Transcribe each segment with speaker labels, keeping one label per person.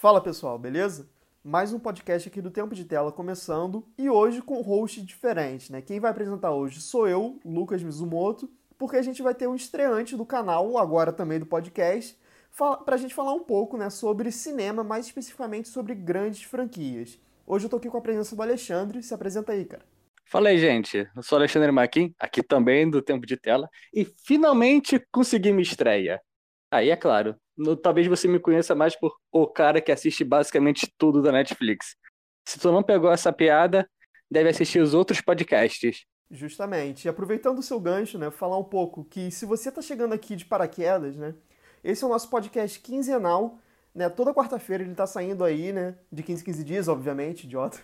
Speaker 1: Fala pessoal, beleza? Mais um podcast aqui do Tempo de Tela começando e hoje com host diferente, né? Quem vai apresentar hoje sou eu, Lucas Mizumoto, porque a gente vai ter um estreante do canal, agora também do podcast, para a gente falar um pouco né, sobre cinema, mais especificamente sobre grandes franquias. Hoje eu tô aqui com a presença do Alexandre, se apresenta aí, cara.
Speaker 2: Fala aí, gente. Eu sou Alexandre Maquin, aqui também do Tempo de Tela, e finalmente consegui minha estreia. Aí, é claro, no, talvez você me conheça mais por o cara que assiste basicamente tudo da Netflix. Se tu não pegou essa piada, deve assistir os outros podcasts.
Speaker 1: Justamente. E aproveitando o seu gancho, né, falar um pouco que se você está chegando aqui de paraquedas, né, esse é o nosso podcast quinzenal, né, toda quarta-feira ele está saindo aí, né, de 15 em 15 dias, obviamente, idiota.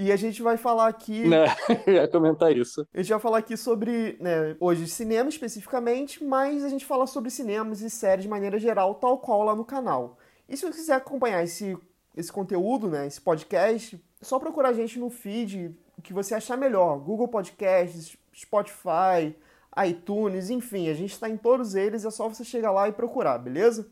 Speaker 1: E a gente vai falar aqui.
Speaker 2: Não, ia comentar isso.
Speaker 1: A gente vai falar aqui sobre, né, hoje, cinema especificamente, mas a gente fala sobre cinemas e séries de maneira geral, tal qual lá no canal. E se você quiser acompanhar esse, esse conteúdo, né, esse podcast, é só procurar a gente no feed, o que você achar melhor. Google Podcasts, Spotify, iTunes, enfim, a gente está em todos eles, é só você chegar lá e procurar, beleza?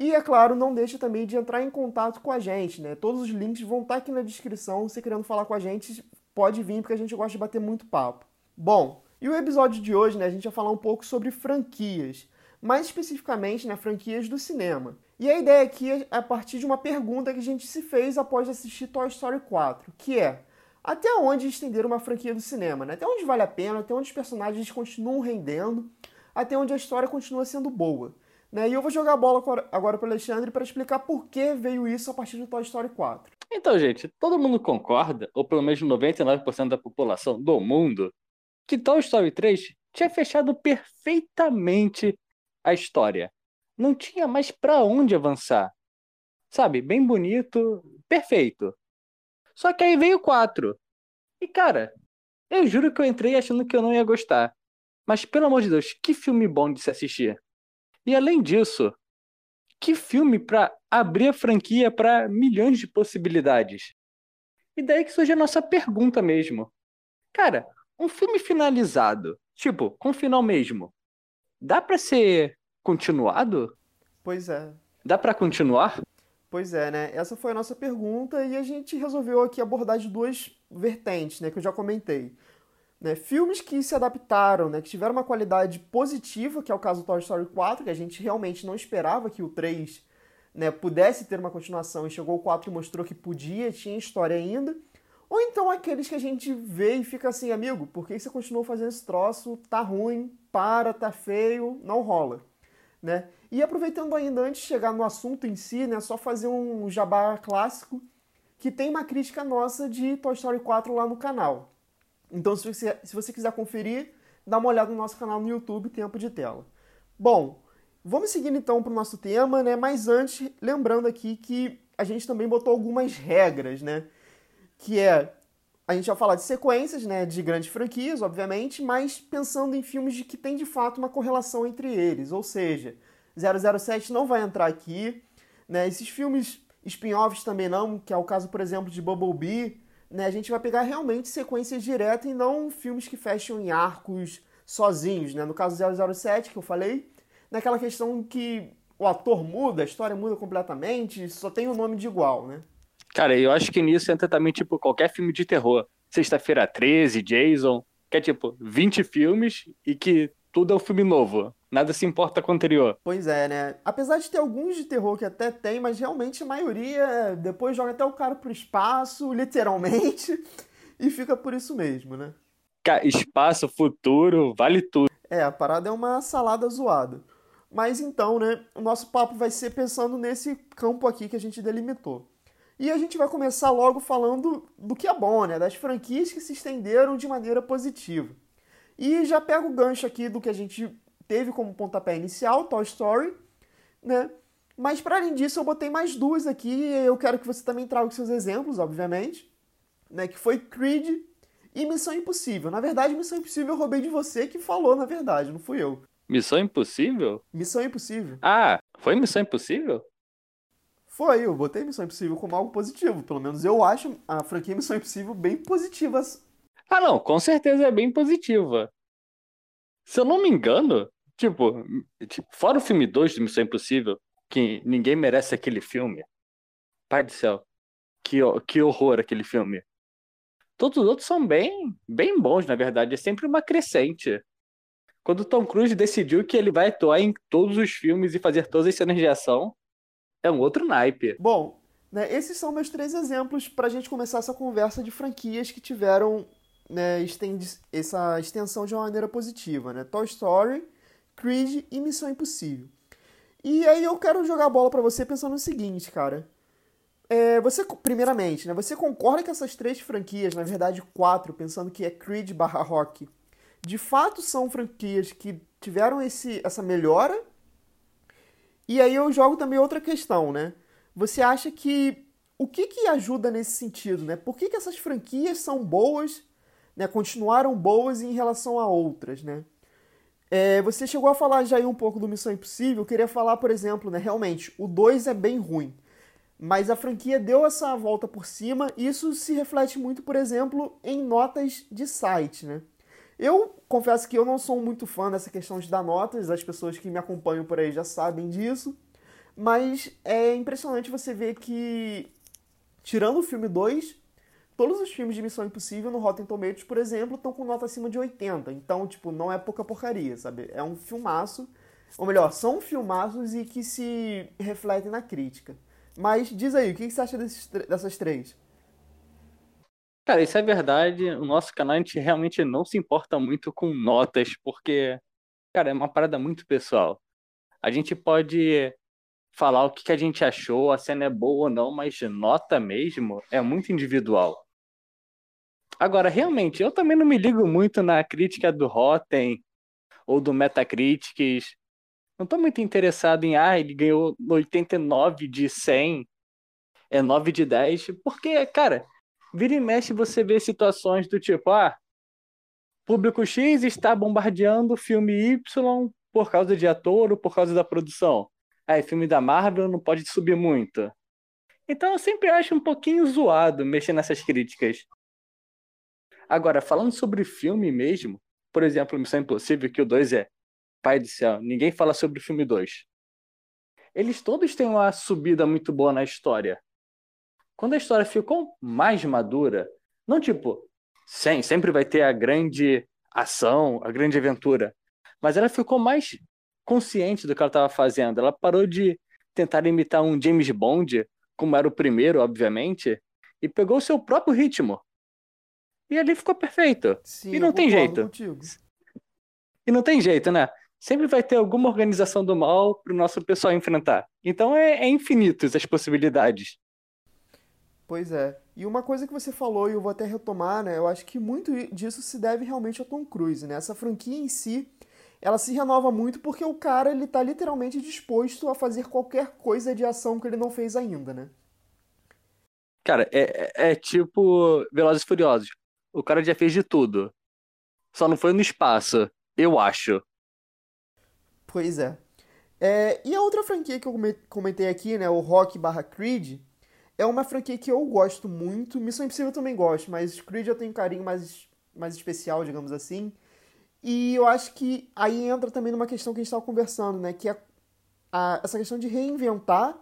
Speaker 1: E é claro, não deixe também de entrar em contato com a gente, né? Todos os links vão estar aqui na descrição. Se querendo falar com a gente, pode vir, porque a gente gosta de bater muito papo. Bom, e o episódio de hoje, né, a gente vai falar um pouco sobre franquias, mais especificamente, né, franquias do cinema. E a ideia aqui é a partir de uma pergunta que a gente se fez após assistir Toy Story 4, que é: até onde estender uma franquia do cinema, né? Até onde vale a pena, até onde os personagens continuam rendendo, até onde a história continua sendo boa. Né? E eu vou jogar a bola agora para o Alexandre para explicar por que veio isso a partir de Toy Story 4.
Speaker 2: Então, gente, todo mundo concorda, ou pelo menos 99% da população do mundo, que Toy Story 3 tinha fechado perfeitamente a história. Não tinha mais para onde avançar. Sabe, bem bonito, perfeito. Só que aí veio o 4. E cara, eu juro que eu entrei achando que eu não ia gostar. Mas pelo amor de Deus, que filme bom de se assistir. E além disso, que filme para abrir a franquia para milhões de possibilidades? E daí que surge a nossa pergunta mesmo. Cara, um filme finalizado, tipo, com final mesmo, dá para ser continuado?
Speaker 1: Pois é.
Speaker 2: Dá para continuar?
Speaker 1: Pois é, né? Essa foi a nossa pergunta e a gente resolveu aqui abordar de duas vertentes, né, que eu já comentei. Né? Filmes que se adaptaram, né? que tiveram uma qualidade positiva, que é o caso do Toy Story 4, que a gente realmente não esperava que o 3 né, pudesse ter uma continuação e chegou o 4 e mostrou que podia, tinha história ainda. Ou então aqueles que a gente vê e fica assim, amigo, por que você continuou fazendo esse troço? Tá ruim, para, tá feio, não rola. Né? E aproveitando ainda, antes de chegar no assunto em si, né, só fazer um jabá clássico, que tem uma crítica nossa de Toy Story 4 lá no canal. Então, se você, se você quiser conferir, dá uma olhada no nosso canal no YouTube, Tempo de Tela. Bom, vamos seguindo então para o nosso tema, né? Mas antes, lembrando aqui que a gente também botou algumas regras, né? Que é a gente vai falar de sequências, né, de grandes franquias, obviamente, mas pensando em filmes de que tem de fato uma correlação entre eles, ou seja, 007 não vai entrar aqui, né? Esses filmes spin-offs também não, que é o caso, por exemplo, de Bumblebee, né, a gente vai pegar realmente sequências diretas e não filmes que fecham em arcos sozinhos, né? No caso 007 que eu falei, naquela questão que o ator muda, a história muda completamente, só tem o um nome de igual, né?
Speaker 2: Cara, eu acho que nisso entra também, tipo, qualquer filme de terror. Sexta-feira 13, Jason, que é tipo 20 filmes e que tudo é um filme novo. Nada se importa com o anterior.
Speaker 1: Pois é, né? Apesar de ter alguns de terror que até tem, mas realmente a maioria depois joga até o cara pro espaço, literalmente, e fica por isso mesmo, né?
Speaker 2: Espaço, futuro, vale tudo.
Speaker 1: É, a parada é uma salada zoada. Mas então, né, o nosso papo vai ser pensando nesse campo aqui que a gente delimitou. E a gente vai começar logo falando do que é bom, né? Das franquias que se estenderam de maneira positiva. E já pego o gancho aqui do que a gente teve como pontapé inicial, Toy Story, né? Mas para além disso, eu botei mais duas aqui e eu quero que você também traga os seus exemplos, obviamente, né? Que foi Creed e Missão Impossível. Na verdade, Missão Impossível eu roubei de você que falou, na verdade, não fui eu.
Speaker 2: Missão Impossível?
Speaker 1: Missão Impossível.
Speaker 2: Ah, foi Missão Impossível?
Speaker 1: Foi, eu botei Missão Impossível como algo positivo. Pelo menos eu acho a franquia Missão Impossível bem positiva.
Speaker 2: Ah, não, com certeza é bem positiva. Se eu não me engano, Tipo, fora o filme 2 do Missão Impossível, que ninguém merece aquele filme. Pai do céu. Que, que horror aquele filme. Todos os outros são bem, bem bons, na verdade. É sempre uma crescente. Quando Tom Cruise decidiu que ele vai atuar em todos os filmes e fazer todas as cenas de ação, é um outro naipe.
Speaker 1: Bom, né, esses são meus três exemplos para a gente começar essa conversa de franquias que tiveram né, essa extensão de uma maneira positiva. Né? Toy Story, Creed e Missão Impossível. E aí eu quero jogar a bola para você pensando no seguinte, cara. É, você, primeiramente, né, você concorda que essas três franquias, na verdade quatro, pensando que é Creed barra Rock, de fato são franquias que tiveram esse, essa melhora? E aí eu jogo também outra questão, né? Você acha que o que, que ajuda nesse sentido, né? Por que, que essas franquias são boas, né? Continuaram boas em relação a outras, né? É, você chegou a falar já aí um pouco do Missão Impossível. Eu queria falar, por exemplo, né? Realmente, o 2 é bem ruim. Mas a franquia deu essa volta por cima. E isso se reflete muito, por exemplo, em notas de site, né? Eu confesso que eu não sou muito fã dessa questão de dar notas, as pessoas que me acompanham por aí já sabem disso, mas é impressionante você ver que, tirando o filme 2, todos os filmes de Missão Impossível no Rotten Tomatoes, por exemplo, estão com nota acima de 80. Então, tipo, não é pouca porcaria, sabe? É um filmaço, ou melhor, são filmaços e que se refletem na crítica. Mas diz aí, o que você acha desses, dessas três?
Speaker 2: Cara, isso é verdade. O nosso canal a gente realmente não se importa muito com notas, porque, cara, é uma parada muito pessoal. A gente pode falar o que a gente achou, a cena é boa ou não, mas nota mesmo é muito individual. Agora, realmente, eu também não me ligo muito na crítica do Rotten ou do Metacritics. Não tô muito interessado em, ah, ele ganhou 89 de 100, é 9 de 10, porque, cara, Vira e mexe você vê situações do tipo, ah, público X está bombardeando filme Y por causa de ator ou por causa da produção. Aí, filme da Marvel não pode subir muito. Então eu sempre acho um pouquinho zoado mexer nessas críticas. Agora, falando sobre filme mesmo, por exemplo, Missão Impossível, que o 2 é Pai do céu, ninguém fala sobre o filme 2. Eles todos têm uma subida muito boa na história. Quando a história ficou mais madura, não tipo, sim, sempre vai ter a grande ação, a grande aventura, mas ela ficou mais consciente do que ela estava fazendo. Ela parou de tentar imitar um James Bond, como era o primeiro, obviamente, e pegou o seu próprio ritmo. E ali ficou perfeito. Sim, e não tem jeito. Contigo. E não tem jeito, né? Sempre vai ter alguma organização do mal para o nosso pessoal enfrentar. Então é, é infinitos as possibilidades.
Speaker 1: Pois é. E uma coisa que você falou, e eu vou até retomar, né? Eu acho que muito disso se deve realmente ao Tom Cruise, né? Essa franquia em si, ela se renova muito porque o cara, ele tá literalmente disposto a fazer qualquer coisa de ação que ele não fez ainda, né?
Speaker 2: Cara, é, é, é tipo Velozes e Furiosos. O cara já fez de tudo. Só não foi no espaço, eu acho.
Speaker 1: Pois é. é e a outra franquia que eu comentei aqui, né? O Rock barra Creed é uma franquia que eu gosto muito. Missão Impossível eu também gosto, mas Creed eu tenho um carinho mais, mais especial, digamos assim. E eu acho que aí entra também numa questão que a gente estava conversando, né? Que é a, essa questão de reinventar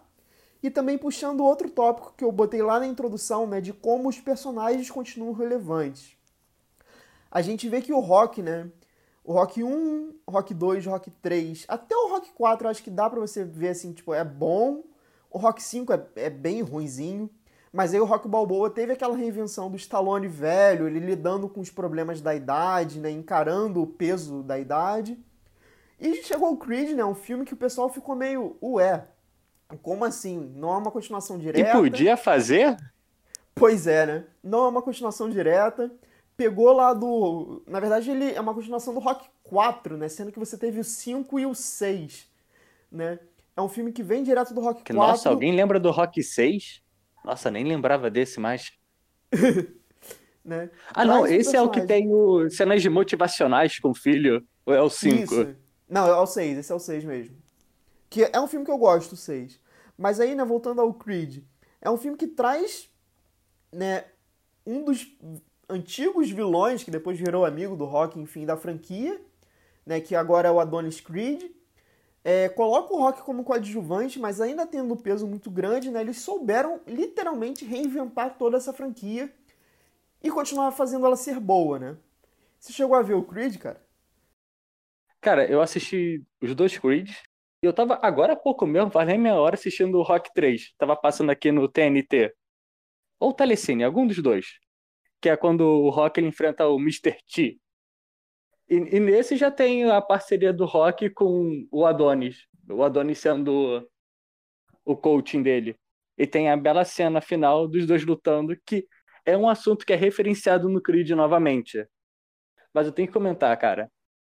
Speaker 1: e também puxando outro tópico que eu botei lá na introdução, né? De como os personagens continuam relevantes. A gente vê que o Rock, né? O Rock 1, Rock 2, Rock 3, até o Rock 4 acho que dá pra você ver assim, tipo, é bom, o Rock 5 é, é bem ruinzinho, mas aí o Rock Balboa teve aquela reinvenção do Stallone velho, ele lidando com os problemas da idade, né, encarando o peso da idade. E chegou o Creed, né, um filme que o pessoal ficou meio, ué, como assim? Não é uma continuação direta.
Speaker 2: E podia fazer?
Speaker 1: Pois é, né? Não é uma continuação direta. Pegou lá do. Na verdade, ele é uma continuação do Rock 4, né? Sendo que você teve o 5 e o 6, né? É um filme que vem direto do Rock que, 4.
Speaker 2: Nossa, alguém lembra do Rock 6? Nossa, nem lembrava desse mais. né? Ah, não, esse é o que tem o cenas motivacionais com o filho. Ou é o 5? Isso.
Speaker 1: Não, é o 6, esse é o 6 mesmo. Que é um filme que eu gosto, o 6. Mas aí, né, voltando ao Creed, é um filme que traz, né, um dos antigos vilões que depois virou amigo do Rock, enfim, da franquia, né, que agora é o Adonis Creed. É, coloca o Rock como coadjuvante, mas ainda tendo um peso muito grande, né, eles souberam literalmente reinventar toda essa franquia e continuar fazendo ela ser boa, né? Você chegou a ver o Creed, cara?
Speaker 2: Cara, eu assisti os dois Creeds. E eu tava agora há pouco mesmo, faz nem meia hora, assistindo o Rock 3. Tava passando aqui no TNT. Ou Telecine, algum dos dois. Que é quando o Rock ele enfrenta o Mr. T. E, e nesse já tem a parceria do Rock com o Adonis. O Adonis sendo o coaching dele. E tem a bela cena final dos dois lutando, que é um assunto que é referenciado no Creed novamente. Mas eu tenho que comentar, cara.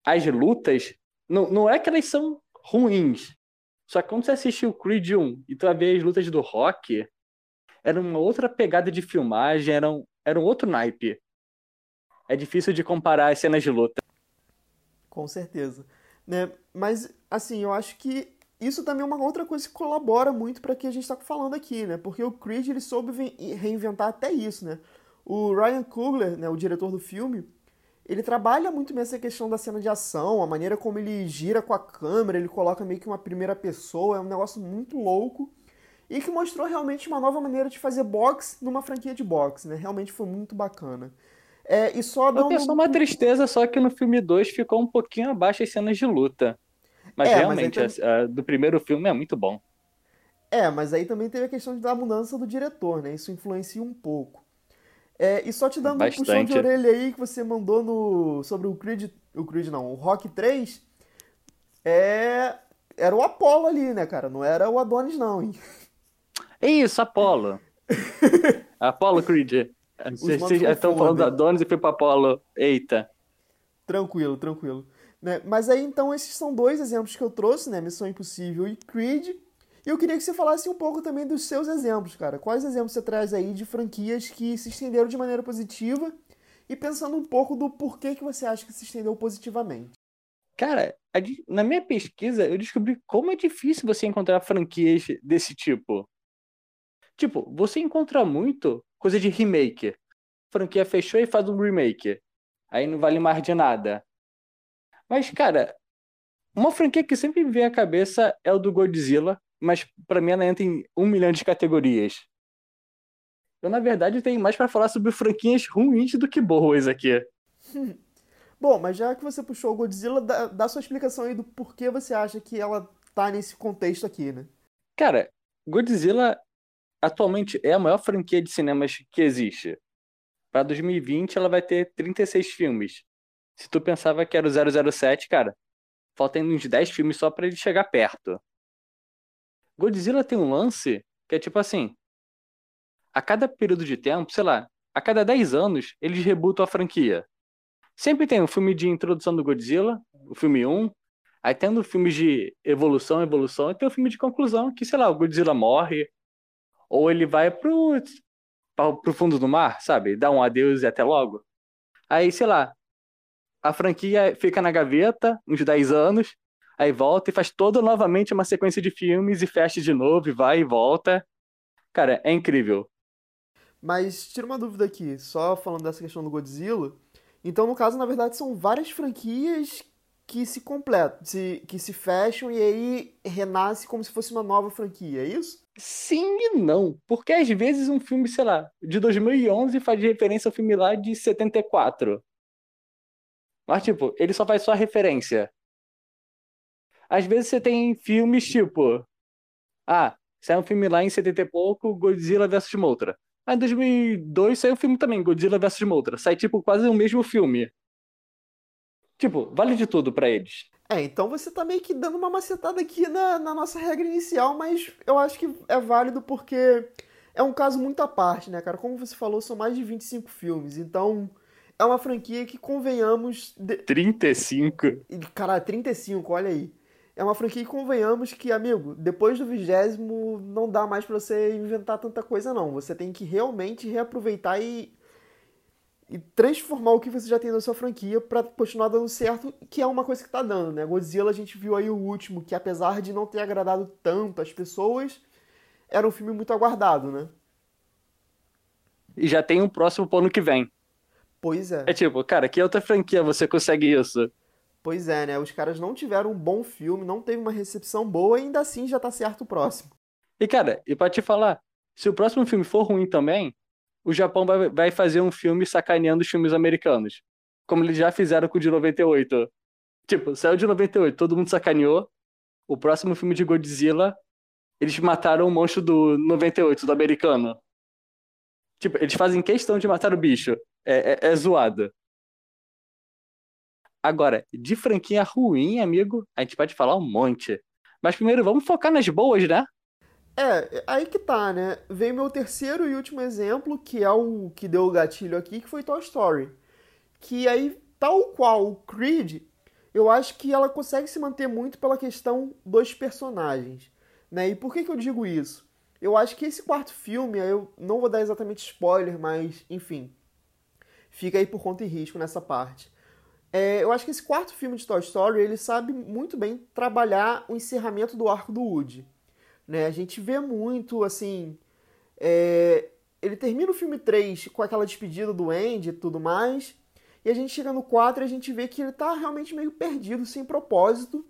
Speaker 2: As lutas, não, não é que elas são ruins. Só que quando você assistiu o Creed 1 e tu vai ver as lutas do Rock, era uma outra pegada de filmagem, era um, era um outro naipe. É difícil de comparar as cenas de luta.
Speaker 1: Com certeza. Né? Mas, assim, eu acho que isso também é uma outra coisa que colabora muito para que a gente está falando aqui, né? Porque o Creed ele soube reinventar até isso, né? O Ryan Coogler, né, o diretor do filme, ele trabalha muito nessa questão da cena de ação, a maneira como ele gira com a câmera, ele coloca meio que uma primeira pessoa, é um negócio muito louco e que mostrou realmente uma nova maneira de fazer boxe numa franquia de boxe, né? Realmente foi muito bacana. É, e só
Speaker 2: dando... Eu uma tristeza só que no filme 2 ficou um pouquinho abaixo as cenas de luta. Mas é, realmente, mas a, a, do primeiro filme é muito bom.
Speaker 1: É, mas aí também teve a questão da mudança do diretor, né? Isso influencia um pouco. É, e só te dando Bastante. um puxão de orelha aí que você mandou no sobre o Creed, o Creed não, o Rock 3, é, era o Apollo ali, né, cara? Não era o Adonis não, hein?
Speaker 2: Isso, Apollo. Apollo Creed. Vocês já estão falando do Adonis e foi para Apollo. Eita.
Speaker 1: Tranquilo, tranquilo. Né? Mas aí então esses são dois exemplos que eu trouxe, né? Missão Impossível e Creed. E eu queria que você falasse um pouco também dos seus exemplos, cara. Quais exemplos você traz aí de franquias que se estenderam de maneira positiva e pensando um pouco do porquê que você acha que se estendeu positivamente.
Speaker 2: Cara, na minha pesquisa eu descobri como é difícil você encontrar franquias desse tipo. Tipo, você encontra muito coisa de remake. franquia fechou e faz um remake. Aí não vale mais de nada. Mas, cara, uma franquia que sempre me vem à cabeça é o do Godzilla, mas para mim ela entra em um milhão de categorias. Eu, na verdade, tenho mais para falar sobre franquinhas ruins do que boas aqui.
Speaker 1: Bom, mas já que você puxou o Godzilla, dá, dá sua explicação aí do porquê você acha que ela tá nesse contexto aqui, né?
Speaker 2: Cara, Godzilla atualmente é a maior franquia de cinemas que existe. Para 2020 ela vai ter 36 filmes. Se tu pensava que era o 007, cara, faltam uns 10 filmes só para ele chegar perto. Godzilla tem um lance que é tipo assim: a cada período de tempo, sei lá, a cada 10 anos, eles rebutam a franquia. Sempre tem um filme de introdução do Godzilla, o filme 1, aí tendo filmes de evolução, evolução, e tem o filme de conclusão, que, sei lá, o Godzilla morre, ou ele vai pro, pro fundo do mar, sabe? Dá um adeus e até logo. Aí, sei lá, a franquia fica na gaveta uns 10 anos, aí volta e faz toda novamente uma sequência de filmes e fecha de novo e vai e volta. Cara, é incrível.
Speaker 1: Mas tira uma dúvida aqui, só falando dessa questão do Godzilla. Então, no caso, na verdade, são várias franquias que se completam, se, que se fecham e aí renasce como se fosse uma nova franquia, é isso?
Speaker 2: Sim e não, porque às vezes um filme, sei lá, de 2011 faz referência ao filme lá de 74. Mas, tipo, ele só faz só referência. Às vezes você tem filmes tipo. Ah, saiu um filme lá em 70 e pouco, Godzilla vs Mothra. Aí em 2002 saiu um filme também, Godzilla vs Mothra. Sai tipo quase o mesmo filme. Tipo, vale de tudo para eles.
Speaker 1: É, então você tá meio que dando uma macetada aqui na, na nossa regra inicial, mas eu acho que é válido porque é um caso muito à parte, né, cara? Como você falou, são mais de 25 filmes, então é uma franquia que, convenhamos. De...
Speaker 2: 35?
Speaker 1: Cara, 35, olha aí é uma franquia que convenhamos que, amigo, depois do vigésimo não dá mais para você inventar tanta coisa, não. Você tem que realmente reaproveitar e, e transformar o que você já tem na sua franquia para continuar dando certo, que é uma coisa que tá dando, né? Godzilla a gente viu aí o último, que apesar de não ter agradado tanto as pessoas, era um filme muito aguardado, né?
Speaker 2: E já tem um próximo pro ano que vem.
Speaker 1: Pois é.
Speaker 2: É tipo, cara, que outra franquia você consegue isso?
Speaker 1: Pois é, né? Os caras não tiveram um bom filme, não teve uma recepção boa e ainda assim já tá certo o próximo.
Speaker 2: E cara, e pra te falar, se o próximo filme for ruim também, o Japão vai, vai fazer um filme sacaneando os filmes americanos. Como eles já fizeram com o de 98. Tipo, saiu de 98, todo mundo sacaneou. O próximo filme de Godzilla, eles mataram o monstro do 98, do americano. Tipo, eles fazem questão de matar o bicho. É, é, é zoado. Agora, de franquia ruim, amigo, a gente pode falar um monte. Mas primeiro, vamos focar nas boas, né?
Speaker 1: É, aí que tá, né? Vem meu terceiro e último exemplo, que é o que deu o gatilho aqui, que foi Toy Story. Que aí, tal qual o Creed, eu acho que ela consegue se manter muito pela questão dos personagens. Né? E por que, que eu digo isso? Eu acho que esse quarto filme, eu não vou dar exatamente spoiler, mas enfim, fica aí por conta e risco nessa parte. É, eu acho que esse quarto filme de Toy Story, ele sabe muito bem trabalhar o encerramento do arco do Woody. Né? A gente vê muito, assim. É... Ele termina o filme 3 com aquela despedida do Andy e tudo mais. E a gente chega no 4 e a gente vê que ele tá realmente meio perdido, sem propósito.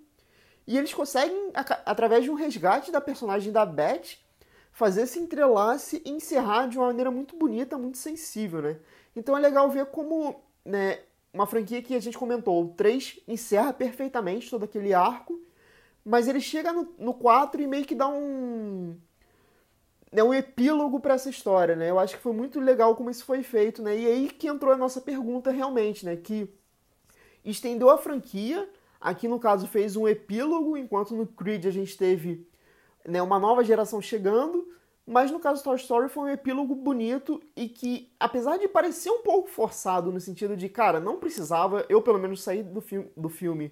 Speaker 1: E eles conseguem, através de um resgate da personagem da Beth, fazer esse entrelace e encerrar de uma maneira muito bonita, muito sensível, né? Então é legal ver como né, uma franquia que a gente comentou, o 3 encerra perfeitamente todo aquele arco mas ele chega no, no 4 e meio que dá um. Né, um epílogo para essa história, né? Eu acho que foi muito legal como isso foi feito, né? E aí que entrou a nossa pergunta realmente, né? Que estendeu a franquia, aqui no caso fez um epílogo, enquanto no Creed a gente teve né, uma nova geração chegando, mas no caso Toy Story foi um epílogo bonito e que, apesar de parecer um pouco forçado no sentido de, cara, não precisava, eu pelo menos saí do, fi do filme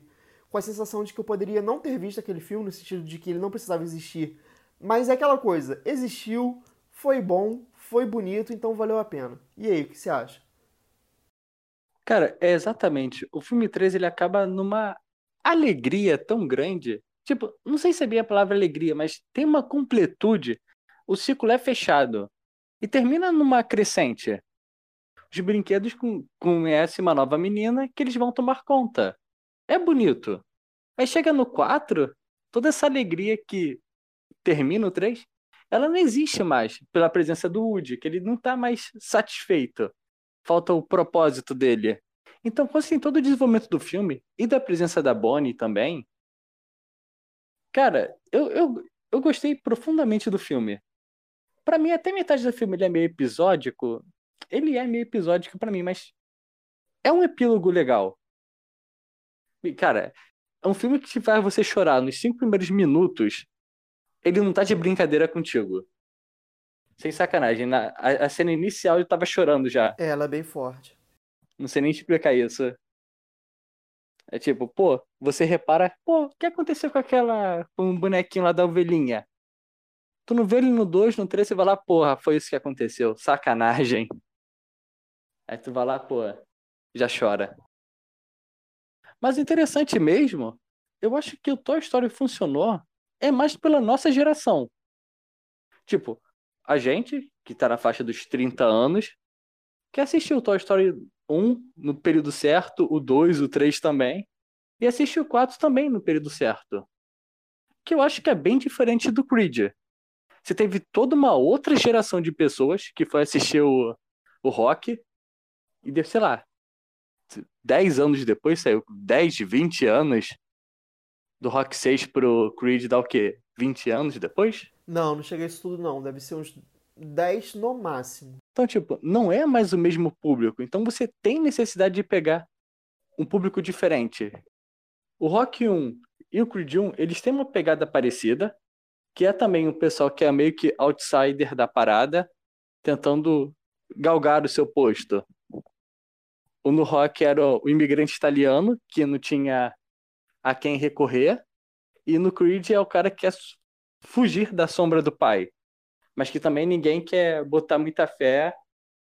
Speaker 1: com a sensação de que eu poderia não ter visto aquele filme, no sentido de que ele não precisava existir. Mas é aquela coisa, existiu, foi bom, foi bonito, então valeu a pena. E aí, o que você acha?
Speaker 2: Cara, é exatamente. O filme 3 ele acaba numa alegria tão grande. Tipo, não sei se é bem a palavra alegria, mas tem uma completude. O ciclo é fechado. E termina numa crescente. Os brinquedos conhecem uma nova menina que eles vão tomar conta. É bonito. Aí chega no 4, toda essa alegria que termina o 3, ela não existe mais pela presença do Woody, que ele não tá mais satisfeito. Falta o propósito dele. Então, assim, todo o desenvolvimento do filme e da presença da Bonnie também. Cara, eu, eu, eu gostei profundamente do filme. Para mim, até metade do filme ele é meio episódico. Ele é meio episódico para mim, mas é um epílogo legal. Cara, é um filme que faz você chorar nos cinco primeiros minutos. Ele não tá de brincadeira contigo. Sem sacanagem. Na, a, a cena inicial eu tava chorando já.
Speaker 1: É, ela é bem forte.
Speaker 2: Não sei nem explicar isso. É tipo, pô, você repara, pô, o que aconteceu com aquela. com o bonequinho lá da ovelhinha? Tu não vê ele no 2, no 3, você vai lá, porra, foi isso que aconteceu. Sacanagem. Aí tu vai lá, pô, já chora. Mas interessante mesmo, eu acho que o Toy Story funcionou é mais pela nossa geração. Tipo, a gente, que tá na faixa dos 30 anos, que assistiu o Toy Story 1 no período certo, o 2, o 3 também, e assistiu o 4 também no período certo. Que eu acho que é bem diferente do Creed. Você teve toda uma outra geração de pessoas que foi assistir o, o rock e sei lá, 10 anos depois, saiu 10, 20 anos do Rock 6 pro Creed dá o quê? 20 anos depois?
Speaker 1: Não, não chega a isso tudo não, deve ser uns 10 no máximo.
Speaker 2: Então, tipo, não é mais o mesmo público, então você tem necessidade de pegar um público diferente. O Rock 1 e o Creed 1, eles têm uma pegada parecida, que é também o pessoal que é meio que outsider da parada, tentando galgar o seu posto. O no rock era o imigrante italiano, que não tinha a quem recorrer. E no Creed é o cara que quer fugir da sombra do pai. Mas que também ninguém quer botar muita fé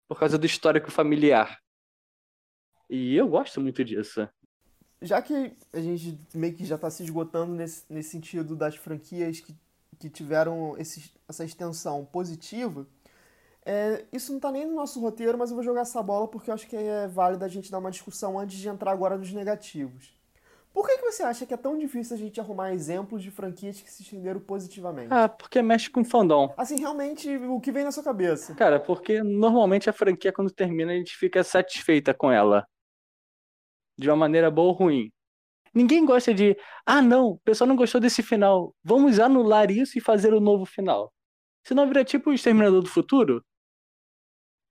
Speaker 2: por causa do histórico familiar. E eu gosto muito disso.
Speaker 1: Já que a gente meio que já está se esgotando nesse, nesse sentido das franquias que, que tiveram esse, essa extensão positiva, é, isso não está nem no nosso roteiro, mas eu vou jogar essa bola porque eu acho que é válido a gente dar uma discussão antes de entrar agora nos negativos. Por que, que você acha que é tão difícil a gente arrumar exemplos de franquias que se estenderam positivamente?
Speaker 2: Ah, porque mexe com fandom.
Speaker 1: Assim, realmente, o que vem na sua cabeça?
Speaker 2: Cara, porque normalmente a franquia, quando termina, a gente fica satisfeita com ela. De uma maneira boa ou ruim. Ninguém gosta de. Ah, não, o pessoal não gostou desse final. Vamos anular isso e fazer o um novo final. Senão vira tipo o Exterminador do Futuro.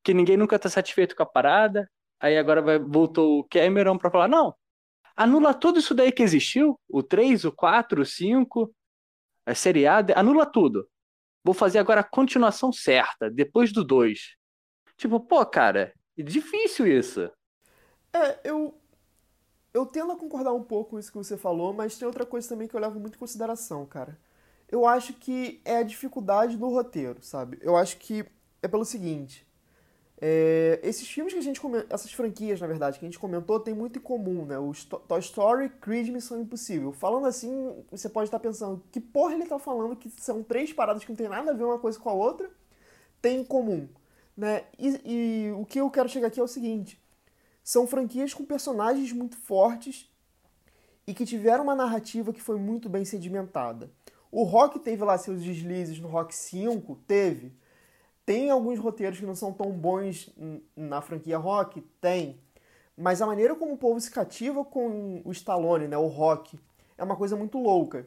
Speaker 2: Que ninguém nunca tá satisfeito com a parada. Aí agora vai, voltou o Cameron pra falar: não, anula tudo isso daí que existiu. O 3, o 4, o 5, a série A, anula tudo. Vou fazer agora a continuação certa, depois do 2. Tipo, pô, cara, é difícil isso.
Speaker 1: É, eu, eu tendo a concordar um pouco com isso que você falou, mas tem outra coisa também que eu levo muito em consideração, cara. Eu acho que é a dificuldade do roteiro, sabe? Eu acho que é pelo seguinte. É, esses filmes que a gente essas franquias, na verdade, que a gente comentou, tem muito em comum, né? O Toy Story, Creed, Missão Impossível. Falando assim, você pode estar pensando, que porra ele tá falando que são três paradas que não tem nada a ver uma coisa com a outra, tem em comum, né? E, e o que eu quero chegar aqui é o seguinte, são franquias com personagens muito fortes e que tiveram uma narrativa que foi muito bem sedimentada. O Rock teve lá seus deslizes no Rock 5, teve. Tem alguns roteiros que não são tão bons na franquia Rock? Tem. Mas a maneira como o povo se cativa com o Stallone, né, o Rock, é uma coisa muito louca.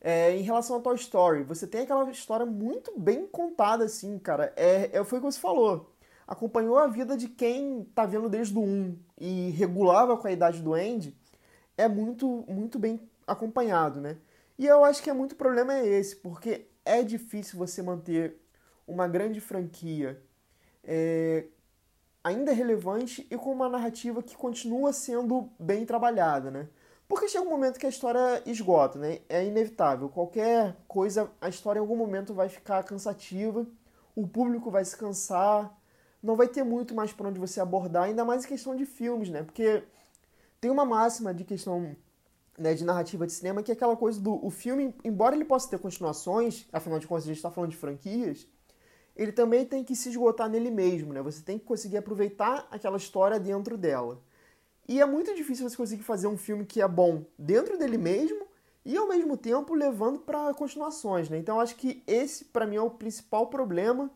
Speaker 1: É, em relação a Toy Story, você tem aquela história muito bem contada, assim, cara. É, é, foi o que você falou acompanhou a vida de quem tá vendo desde o 1 e regulava com a idade do Andy, é muito, muito bem acompanhado, né? E eu acho que é muito problema é esse, porque é difícil você manter uma grande franquia é, ainda relevante e com uma narrativa que continua sendo bem trabalhada, né? Porque chega um momento que a história esgota, né? É inevitável. Qualquer coisa, a história em algum momento vai ficar cansativa, o público vai se cansar, não vai ter muito mais por onde você abordar, ainda mais em questão de filmes, né? Porque tem uma máxima de questão né, de narrativa de cinema que é aquela coisa do o filme, embora ele possa ter continuações, afinal de contas a gente está falando de franquias, ele também tem que se esgotar nele mesmo, né? Você tem que conseguir aproveitar aquela história dentro dela. E é muito difícil você conseguir fazer um filme que é bom dentro dele mesmo e ao mesmo tempo levando para continuações, né? Então acho que esse para mim é o principal problema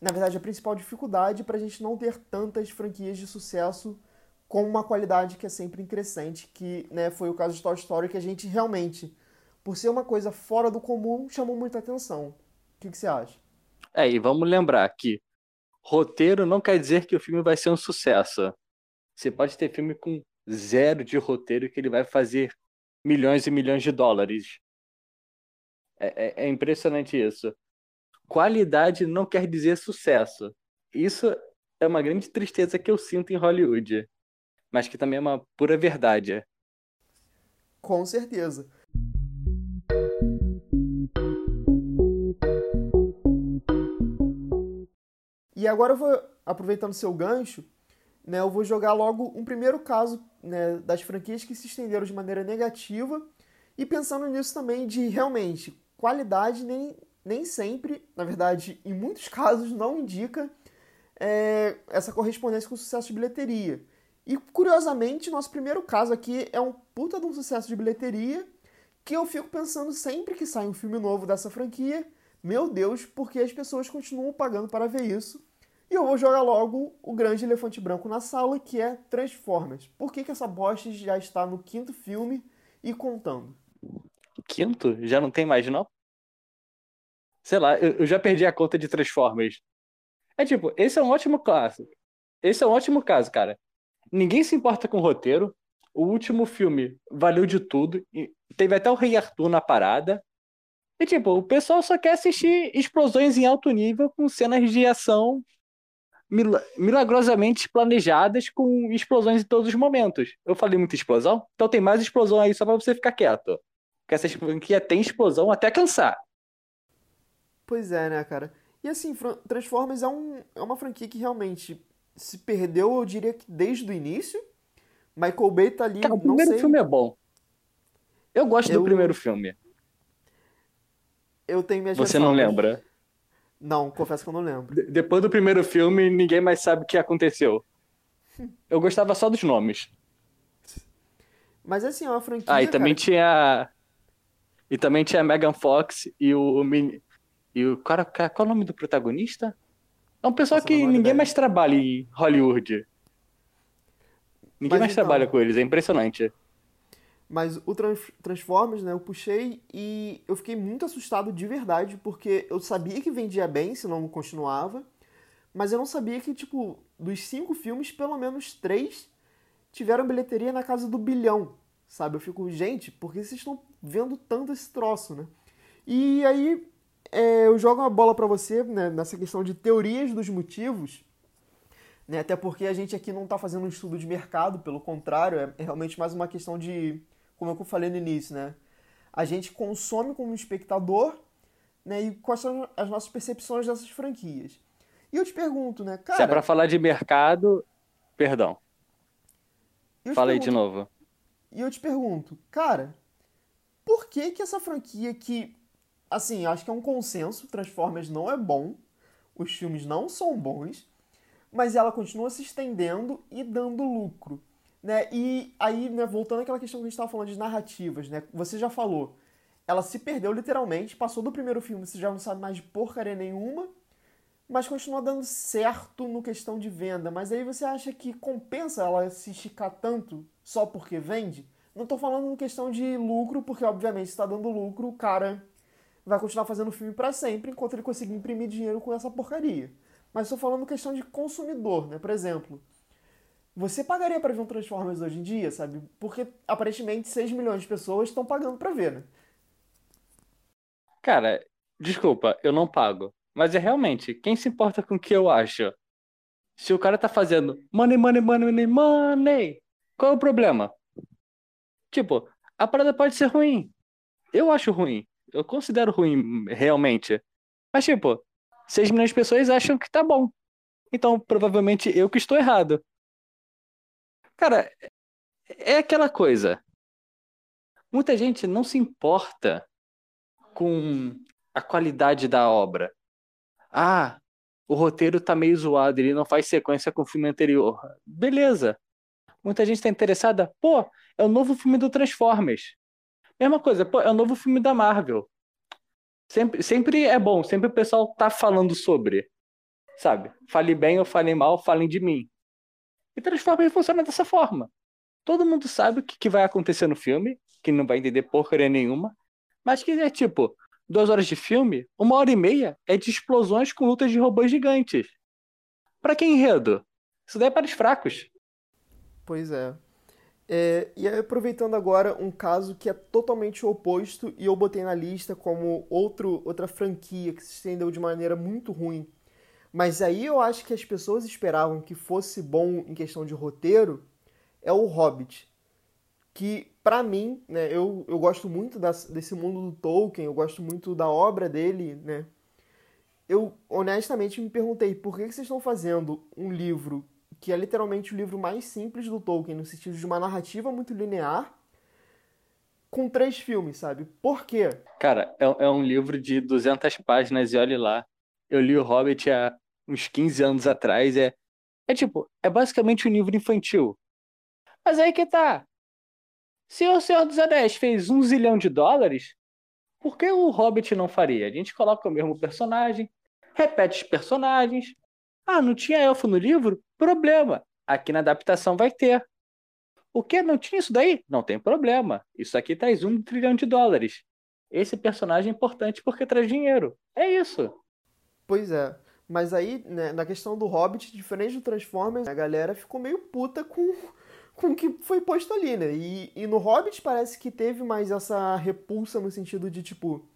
Speaker 1: na verdade, a principal dificuldade para a gente não ter tantas franquias de sucesso com uma qualidade que é sempre em crescente, que né, foi o caso de Toy Story, que a gente realmente, por ser uma coisa fora do comum, chamou muita atenção. O que, que você acha?
Speaker 2: É, e vamos lembrar que roteiro não quer dizer que o filme vai ser um sucesso. Você pode ter filme com zero de roteiro que ele vai fazer milhões e milhões de dólares. É, é, é impressionante isso qualidade não quer dizer sucesso. Isso é uma grande tristeza que eu sinto em Hollywood, mas que também é uma pura verdade.
Speaker 1: Com certeza. E agora eu vou, aproveitando seu gancho, né, eu vou jogar logo um primeiro caso né, das franquias que se estenderam de maneira negativa e pensando nisso também de realmente qualidade nem nem sempre, na verdade, em muitos casos, não indica é, essa correspondência com o sucesso de bilheteria. E curiosamente, nosso primeiro caso aqui é um puta de um sucesso de bilheteria que eu fico pensando sempre que sai um filme novo dessa franquia, meu Deus, porque as pessoas continuam pagando para ver isso. E eu vou jogar logo o grande elefante branco na sala, que é Transformers. Por que, que essa bosta já está no quinto filme e contando?
Speaker 2: Quinto? Já não tem mais, não? Sei lá, eu, eu já perdi a conta de Transformers. É tipo, esse é um ótimo caso. Esse é um ótimo caso, cara. Ninguém se importa com o roteiro. O último filme valeu de tudo. Teve até o Rei Arthur na parada. E, tipo, o pessoal só quer assistir explosões em alto nível com cenas de ação milagrosamente planejadas com explosões em todos os momentos. Eu falei muita explosão? Então tem mais explosão aí só pra você ficar quieto. Porque essa franquia tem explosão até cansar.
Speaker 1: Pois é, né, cara? E assim, Transformers é, um, é uma franquia que realmente se perdeu, eu diria que desde o início. Michael Bay tá ali.
Speaker 2: Cara, o primeiro
Speaker 1: sei...
Speaker 2: filme é bom. Eu gosto eu... do primeiro filme.
Speaker 1: Eu tenho minhas
Speaker 2: Você não lembra?
Speaker 1: Não, confesso que eu não lembro.
Speaker 2: De depois do primeiro filme, ninguém mais sabe o que aconteceu. Eu gostava só dos nomes.
Speaker 1: Mas assim, é uma franquia.
Speaker 2: Ah, e também tinha. E também tinha a Megan Fox e o. E o cara. Qual é o nome do protagonista? É um pessoal
Speaker 1: Nossa,
Speaker 2: que ninguém
Speaker 1: ideia.
Speaker 2: mais trabalha em Hollywood. Ninguém
Speaker 1: Mas
Speaker 2: mais
Speaker 1: então-
Speaker 2: trabalha com eles, é impressionante.
Speaker 1: Mas o Trans- Transformers, né, eu puxei e eu fiquei muito assustado de verdade, porque eu sabia que vendia bem, se não continuava, mas eu não sabia que, tipo, dos cinco filmes, pelo menos três tiveram bilheteria na casa do bilhão, sabe? Eu fico, gente, por que vocês estão vendo tanto esse troço, né? E aí é, eu jogo uma bola pra você, né, nessa questão de teorias dos motivos, né? Até porque a gente aqui não está fazendo um estudo de mercado, pelo contrário, é realmente mais uma questão de, como eu falei no início, né? A gente consome como espectador, né? E quais são as nossas percepções dessas franquias. E eu te pergunto, né,
Speaker 2: Se é
Speaker 1: cara?
Speaker 2: pra falar de mercado. Perdão, aí de novo.
Speaker 1: E eu te pergunto, cara, por que que essa franquia que, assim, acho que é um consenso, Transformers não é bom, os filmes não são bons, mas ela continua se estendendo e dando lucro, né? E aí, né, voltando àquela questão que a gente estava falando de narrativas, né? Você já falou, ela se perdeu literalmente, passou do primeiro filme, você já não sabe mais de porcaria nenhuma, mas continua dando certo no questão de venda. Mas aí você acha que compensa ela se esticar tanto só porque vende? Não tô falando em questão de lucro, porque obviamente se tá dando lucro, o cara vai continuar fazendo filme pra sempre enquanto ele conseguir imprimir dinheiro com essa porcaria. Mas tô falando questão de consumidor, né? Por exemplo, você pagaria pra ver um Transformers hoje em dia, sabe? Porque aparentemente 6 milhões de pessoas estão pagando pra ver, né?
Speaker 2: Cara, desculpa, eu não pago. Mas é realmente, quem se importa com o que eu acho? Se o cara tá fazendo money, money, money, money, qual é o problema? Tipo, a parada pode ser ruim. Eu acho ruim. Eu considero ruim, realmente. Mas, tipo, 6 milhões de pessoas acham que tá bom. Então, provavelmente eu que estou errado. Cara, é aquela coisa. Muita gente não se importa com a qualidade da obra. Ah, o roteiro tá meio zoado, ele não faz sequência com o filme anterior. Beleza. Muita gente tá interessada, pô, é o novo filme do Transformers. Mesma coisa, pô, é o novo filme da Marvel. Sempre, sempre é bom, sempre o pessoal tá falando sobre. Sabe? Fale bem ou fale mal, falem de mim. E Transformers funciona dessa forma. Todo mundo sabe o que, que vai acontecer no filme, que não vai entender porcaria nenhuma, mas que é tipo, duas horas de filme, uma hora e meia é de explosões com lutas de robôs gigantes. Pra que enredo? Isso daí é para os fracos.
Speaker 1: Pois é. É, e aproveitando agora um caso que é totalmente oposto e eu botei na lista como outro, outra franquia que se estendeu de maneira muito ruim. Mas aí eu acho que as pessoas esperavam que fosse bom em questão de roteiro, é o Hobbit. Que, pra mim, né, eu, eu gosto muito das- desse mundo do Tolkien, eu gosto muito da obra dele, né? Eu honestamente me perguntei por que que vocês estão fazendo um livro que é literalmente o livro mais simples do Tolkien, no sentido de uma narrativa muito linear, com três filmes, sabe? Por quê?
Speaker 2: Cara, é, é um livro de 200 páginas e olhe lá. Eu li o Hobbit há uns 15 anos atrás. É, é tipo, é basicamente um livro infantil. Mas aí que tá. Se o Senhor dos Anéis fez um zilhão de dólares, por que o Hobbit não faria? A gente coloca o mesmo personagem, repete os personagens. Ah, não tinha elfo no livro? Problema. Aqui na adaptação vai ter. O que? Não tinha isso daí? Não tem problema. Isso aqui traz um trilhão de dólares. Esse personagem é importante porque traz dinheiro. É isso.
Speaker 1: Pois é. Mas aí, né, na questão do Hobbit, diferente do Transformers, a galera ficou meio puta com, com o que foi posto ali, né? E, e no Hobbit parece que teve mais essa repulsa no sentido de, tipo,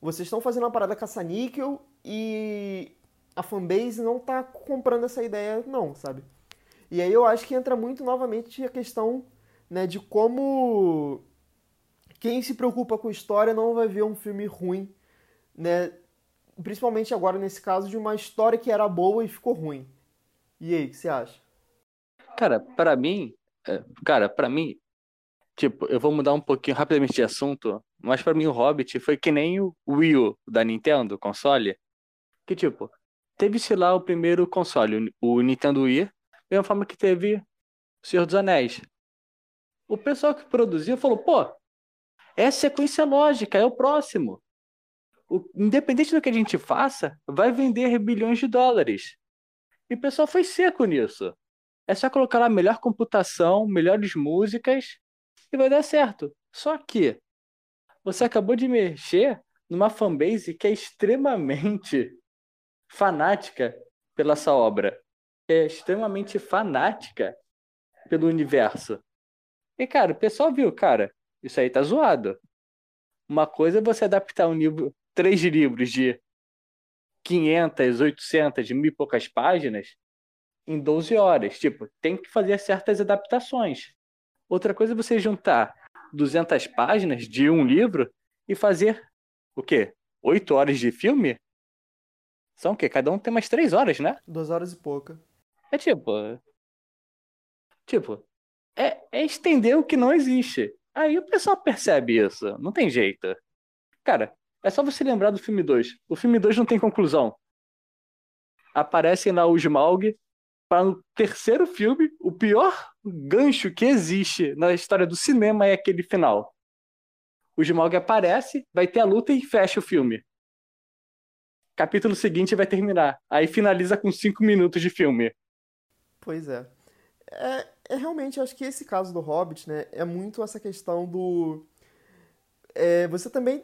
Speaker 1: vocês estão fazendo uma parada caça-níquel e a fanbase não tá comprando essa ideia, não, sabe? E aí eu acho que entra muito novamente a questão, né, de como quem se preocupa com história não vai ver um filme ruim, né? Principalmente agora nesse caso de uma história que era boa e ficou ruim. E aí, o que você acha?
Speaker 2: Cara, pra mim, é, cara, para mim, tipo, eu vou mudar um pouquinho rapidamente de assunto, mas pra mim o Hobbit foi que nem o Wii U da Nintendo, console, que tipo, teve-se lá o primeiro console, o Nintendo Wii, mesma forma que teve o Senhor dos Anéis. o pessoal que produziu falou, pô, é sequência lógica, é o próximo. Independente do que a gente faça, vai vender bilhões de dólares. E o pessoal foi seco nisso. É só colocar lá melhor computação, melhores músicas e vai dar certo. Só que você acabou de mexer numa fanbase que é extremamente fanática pela essa obra. É extremamente fanática pelo universo. E, cara, o pessoal viu, cara, isso aí tá zoado. Uma coisa é você adaptar um livro, três livros de 500, 800, mil e poucas páginas em 12 horas. Tipo, tem que fazer certas adaptações. Outra coisa é você juntar 200 páginas de um livro e fazer o quê? 8 horas de filme? São o quê? Cada um tem mais 3 horas, né?
Speaker 1: Duas horas e pouca.
Speaker 2: É tipo. Tipo, é, é estender o que não existe. Aí o pessoal percebe isso. Não tem jeito. Cara, é só você lembrar do filme 2. O filme 2 não tem conclusão. Aparecem lá o Smaug para no terceiro filme, o pior gancho que existe na história do cinema é aquele final. O Smaug aparece, vai ter a luta e fecha o filme. Capítulo seguinte vai terminar. Aí finaliza com cinco minutos de filme.
Speaker 1: Pois é. É, é realmente, acho que esse caso do Hobbit, né, é muito essa questão do. É, você também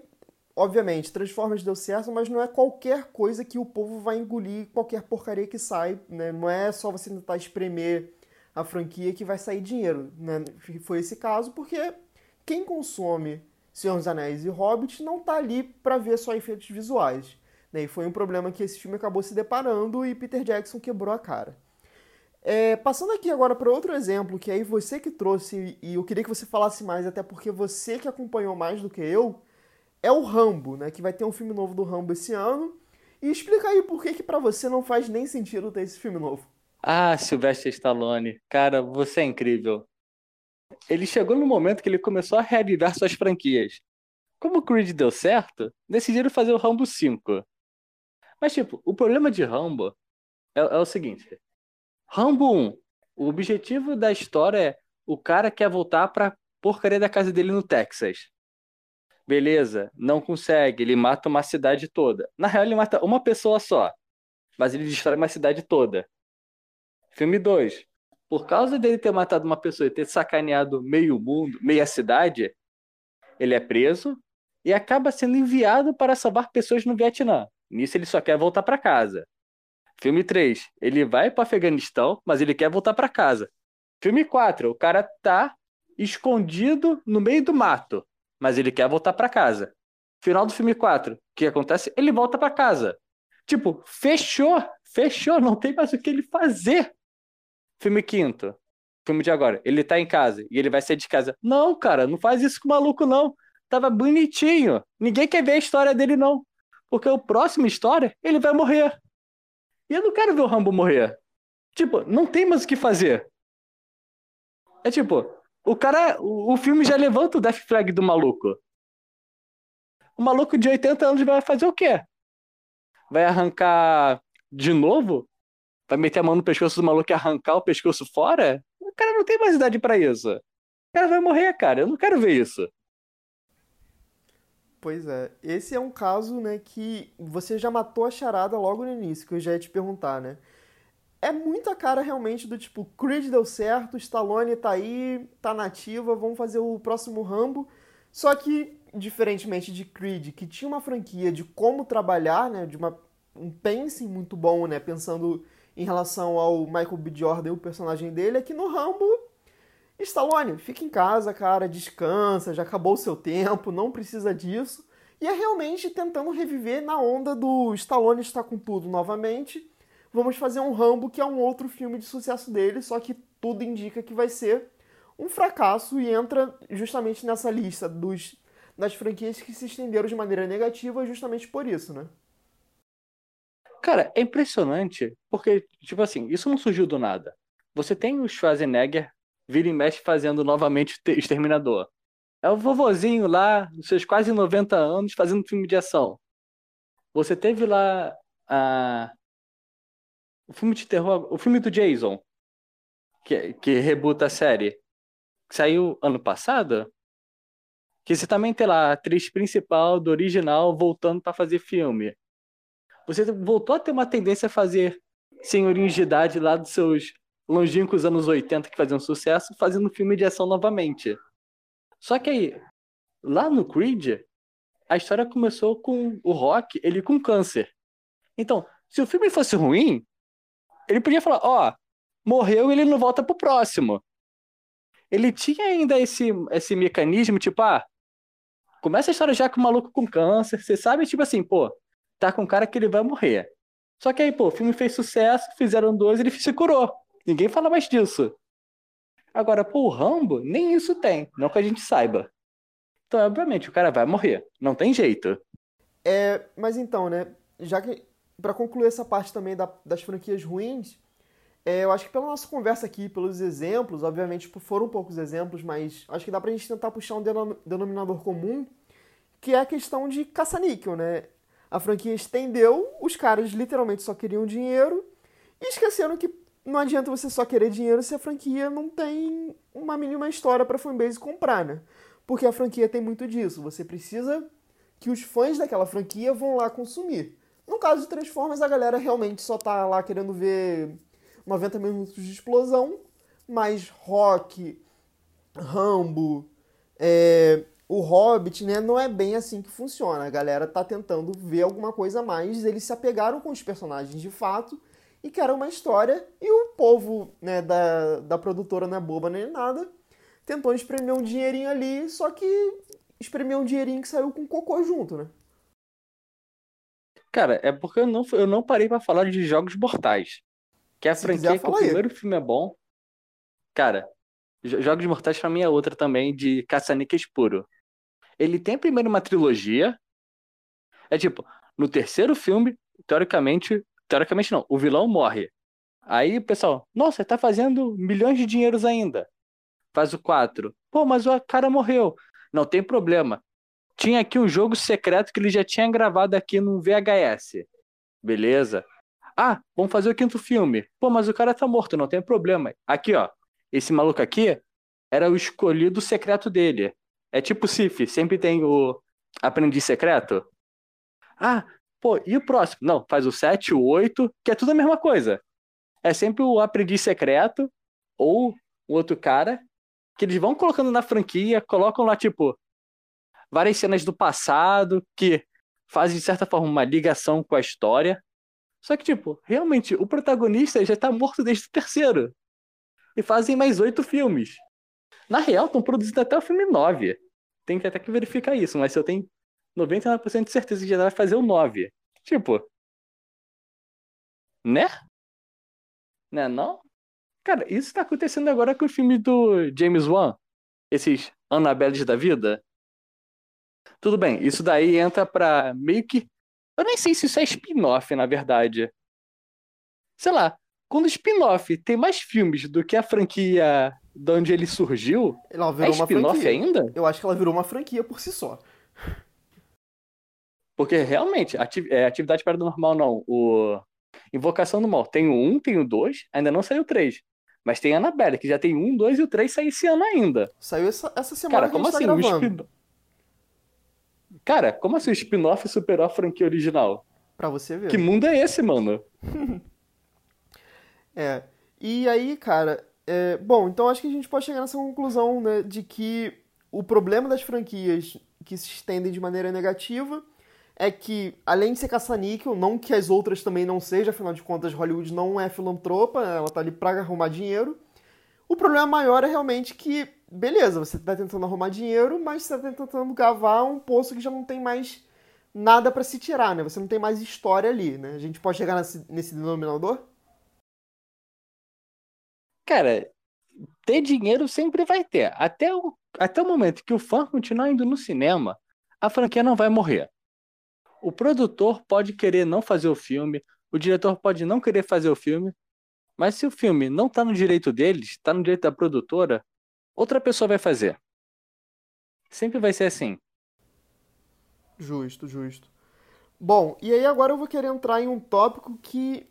Speaker 1: obviamente, Transformers deu certo, mas não é qualquer coisa que o povo vai engolir, qualquer porcaria que sai, né? Não é só você tentar espremer a franquia que vai sair dinheiro, né? Foi esse caso porque quem consome Senhor dos Anéis e Hobbit não tá ali para ver só efeitos visuais. Né? E foi um problema que esse filme acabou se deparando e Peter Jackson quebrou a cara. É, passando aqui agora para outro exemplo, que aí você que trouxe, e eu queria que você falasse mais, até porque você que acompanhou mais do que eu, é o Rambo, né? Que vai ter um filme novo do Rambo esse ano. E explica aí por que, que para você não faz nem sentido ter esse filme novo.
Speaker 2: Ah, Sylvester Stallone. Cara, você é incrível. Ele chegou no momento que ele começou a reavivar suas franquias. Como o Creed deu certo, decidiram fazer o Rambo 5. Mas, tipo, o problema de Rambo é, é o seguinte: Rambo 1, o objetivo da história é o cara quer voltar pra porcaria da casa dele no Texas. Beleza, não consegue, ele mata uma cidade toda. Na real, ele mata uma pessoa só, mas ele destrói uma cidade toda. Filme 2. Por causa dele ter matado uma pessoa e ter sacaneado meio mundo, meia cidade, ele é preso e acaba sendo enviado para salvar pessoas no Vietnã. Nisso ele só quer voltar para casa. Filme 3. Ele vai para Afeganistão, mas ele quer voltar para casa. Filme 4. O cara tá escondido no meio do mato mas ele quer voltar para casa. Final do filme 4, o que acontece? Ele volta para casa. Tipo, fechou, fechou, não tem mais o que ele fazer. Filme quinto, filme de agora, ele tá em casa e ele vai sair de casa. Não, cara, não faz isso com o maluco, não. Tava bonitinho. Ninguém quer ver a história dele, não. Porque o próximo história, ele vai morrer. E eu não quero ver o Rambo morrer. Tipo, não tem mais o que fazer. É tipo, o cara, o, o filme já levanta o death flag do maluco. O maluco de 80 anos vai fazer o quê? Vai arrancar de novo? Vai meter a mão no pescoço do maluco e arrancar o pescoço fora? O cara não tem mais idade para isso. O cara vai morrer, cara. Eu não quero ver isso.
Speaker 1: Pois é. Esse é um caso, né, que você já matou a charada logo no início, que eu já ia te perguntar, né? É muita cara realmente do tipo, Creed deu certo, Stallone tá aí, tá nativa, vamos fazer o próximo Rambo. Só que, diferentemente de Creed, que tinha uma franquia de como trabalhar, né, de uma, um pacing muito bom, né, pensando em relação ao Michael B. Jordan, o personagem dele, aqui no Rambo, Stallone, fica em casa, cara, descansa, já acabou o seu tempo, não precisa disso. E é realmente tentando reviver na onda do Stallone estar com tudo novamente vamos fazer um Rambo, que é um outro filme de sucesso dele, só que tudo indica que vai ser um fracasso e entra justamente nessa lista dos, das franquias que se estenderam de maneira negativa justamente por isso, né?
Speaker 2: Cara, é impressionante, porque, tipo assim, isso não surgiu do nada. Você tem o Schwarzenegger, vira e mexe fazendo novamente Exterminador. É o vovozinho lá, nos seus quase 90 anos, fazendo filme de ação. Você teve lá a o filme de terror, o filme do Jason, que, que rebuta a série. que saiu ano passado, que você também tem lá a atriz principal do original voltando para fazer filme. Você voltou a ter uma tendência a fazer senhorinhos de idade lá dos seus longínquos anos 80 que faziam sucesso, fazendo filme de ação novamente. Só que aí, lá no Creed, a história começou com o Rock, ele com câncer. Então, se o filme fosse ruim, ele podia falar, ó, oh, morreu e ele não volta pro próximo. Ele tinha ainda esse, esse mecanismo, tipo, ah, começa a história já com o maluco com câncer, você sabe, tipo assim, pô, tá com um cara que ele vai morrer. Só que aí, pô, o filme fez sucesso, fizeram dois, ele se curou. Ninguém fala mais disso. Agora, pô, o Rambo, nem isso tem, não que a gente saiba. Então, obviamente, o cara vai morrer. Não tem jeito.
Speaker 1: É, mas então, né? Já que. Para concluir essa parte também da, das franquias ruins, é, eu acho que pela nossa conversa aqui, pelos exemplos, obviamente foram poucos exemplos, mas acho que dá pra gente tentar puxar um denominador comum, que é a questão de caça-níquel, né? A franquia estendeu, os caras literalmente só queriam dinheiro e esqueceram que não adianta você só querer dinheiro se a franquia não tem uma mínima história para fanbase comprar, né? Porque a franquia tem muito disso. Você precisa que os fãs daquela franquia vão lá consumir. No caso de Transformers, a galera realmente só tá lá querendo ver 90 minutos de explosão, mas Rock, Rambo, é, o Hobbit, né, não é bem assim que funciona. A galera tá tentando ver alguma coisa a mais, eles se apegaram com os personagens de fato e querem uma história, e o povo né, da, da produtora não é boba nem nada, tentou espremer um dinheirinho ali, só que espremer um dinheirinho que saiu com cocô junto, né?
Speaker 2: Cara, é porque eu não, eu não parei para falar de Jogos Mortais. Que é a Se franquia que o primeiro filme é bom. Cara, Jogos Mortais pra mim é outra também, de caça-níqueis puro. Ele tem primeiro uma trilogia. É tipo, no terceiro filme, teoricamente, teoricamente não, o vilão morre. Aí o pessoal, nossa, tá fazendo milhões de dinheiros ainda faz o 4. Pô, mas o cara morreu. Não tem problema. Tinha aqui um jogo secreto que ele já tinha gravado aqui no VHS. Beleza. Ah, vamos fazer o quinto filme. Pô, mas o cara tá morto, não tem problema. Aqui, ó. Esse maluco aqui era o escolhido secreto dele. É tipo Sif, sempre tem o aprendiz secreto. Ah, pô, e o próximo? Não, faz o 7, o 8, que é tudo a mesma coisa. É sempre o aprendiz secreto ou o outro cara que eles vão colocando na franquia, colocam lá, tipo, várias cenas do passado que fazem, de certa forma, uma ligação com a história. Só que, tipo, realmente, o protagonista já tá morto desde o terceiro. E fazem mais oito filmes. Na real, estão produzindo até o filme 9. Tem que até que verificar isso, mas eu tenho 99% de certeza que já vai fazer o 9. Tipo. Né? Né não? Cara, isso tá acontecendo agora com o filme do James Wan, esses Annabelles da vida. Tudo bem, isso daí entra pra meio que. Eu nem sei se isso é spin-off, na verdade. Sei lá, quando spin-off tem mais filmes do que a franquia de onde ele surgiu, ela virou é spin-off ainda?
Speaker 1: Eu acho que ela virou uma franquia por si só.
Speaker 2: Porque realmente, ati é, atividade paranormal não. O Invocação do Mal tem o 1, tem o 2, ainda não saiu o 3. Mas tem a Annabelle, que já tem um, dois e o três sai esse ano ainda.
Speaker 1: Saiu essa, essa semana Cara, como assim, tá spin...
Speaker 2: Cara, como assim o spin-off superou a franquia original?
Speaker 1: Pra você ver.
Speaker 2: Que mundo é esse, mano?
Speaker 1: é. E aí, cara, é... bom, então acho que a gente pode chegar nessa conclusão, né, de que o problema das franquias que se estendem de maneira negativa é que, além de ser caça-níquel, não que as outras também não sejam, afinal de contas, Hollywood não é filantropa, ela tá ali pra arrumar dinheiro. O problema maior é realmente que, beleza, você tá tentando arrumar dinheiro, mas você tá tentando cavar um poço que já não tem mais nada para se tirar, né? Você não tem mais história ali, né? A gente pode chegar nesse, nesse denominador?
Speaker 2: Cara, ter dinheiro sempre vai ter. Até o, até o momento que o fã continuar indo no cinema, a franquia não vai morrer. O produtor pode querer não fazer o filme, o diretor pode não querer fazer o filme, mas se o filme não está no direito deles, está no direito da produtora, outra pessoa vai fazer. Sempre vai ser assim.
Speaker 1: Justo, justo. Bom, e aí agora eu vou querer entrar em um tópico que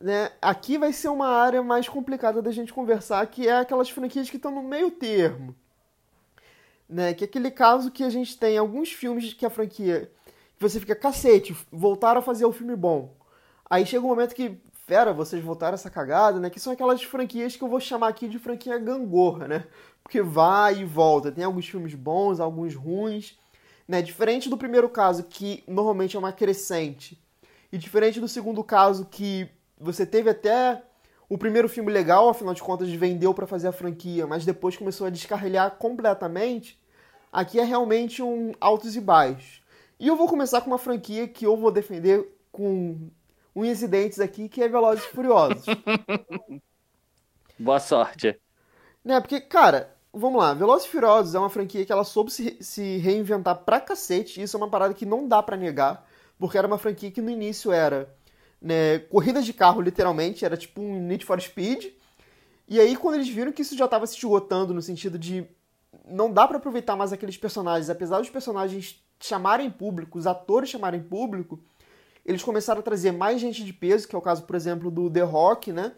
Speaker 1: né? Aqui vai ser uma área mais complicada da gente conversar, que é aquelas franquias que estão no meio termo. Né? Que é aquele caso que a gente tem alguns filmes que a franquia. Que você fica, cacete, voltaram a fazer o filme bom. Aí chega um momento que, fera, vocês voltaram essa cagada, né? Que são aquelas franquias que eu vou chamar aqui de franquia gangorra, né? Porque vai e volta. Tem alguns filmes bons, alguns ruins. Né? Diferente do primeiro caso, que normalmente é uma crescente. E diferente do segundo caso, que você teve até o primeiro filme legal, afinal de contas vendeu para fazer a franquia, mas depois começou a descarrilhar completamente. Aqui é realmente um altos e baixos. E eu vou começar com uma franquia que eu vou defender com unhas e dentes aqui, que é Velozes e Furiosos.
Speaker 2: Boa sorte.
Speaker 1: Né, porque, cara, vamos lá, Velozes e Furiosos é uma franquia que ela soube se, se reinventar pra cacete, isso é uma parada que não dá para negar, porque era uma franquia que no início era né, corridas de carro, literalmente, era tipo um Need for Speed. E aí, quando eles viram que isso já estava se esgotando no sentido de não dá para aproveitar mais aqueles personagens, apesar dos personagens chamarem público, os atores chamarem público, eles começaram a trazer mais gente de peso, que é o caso, por exemplo, do The Rock, né?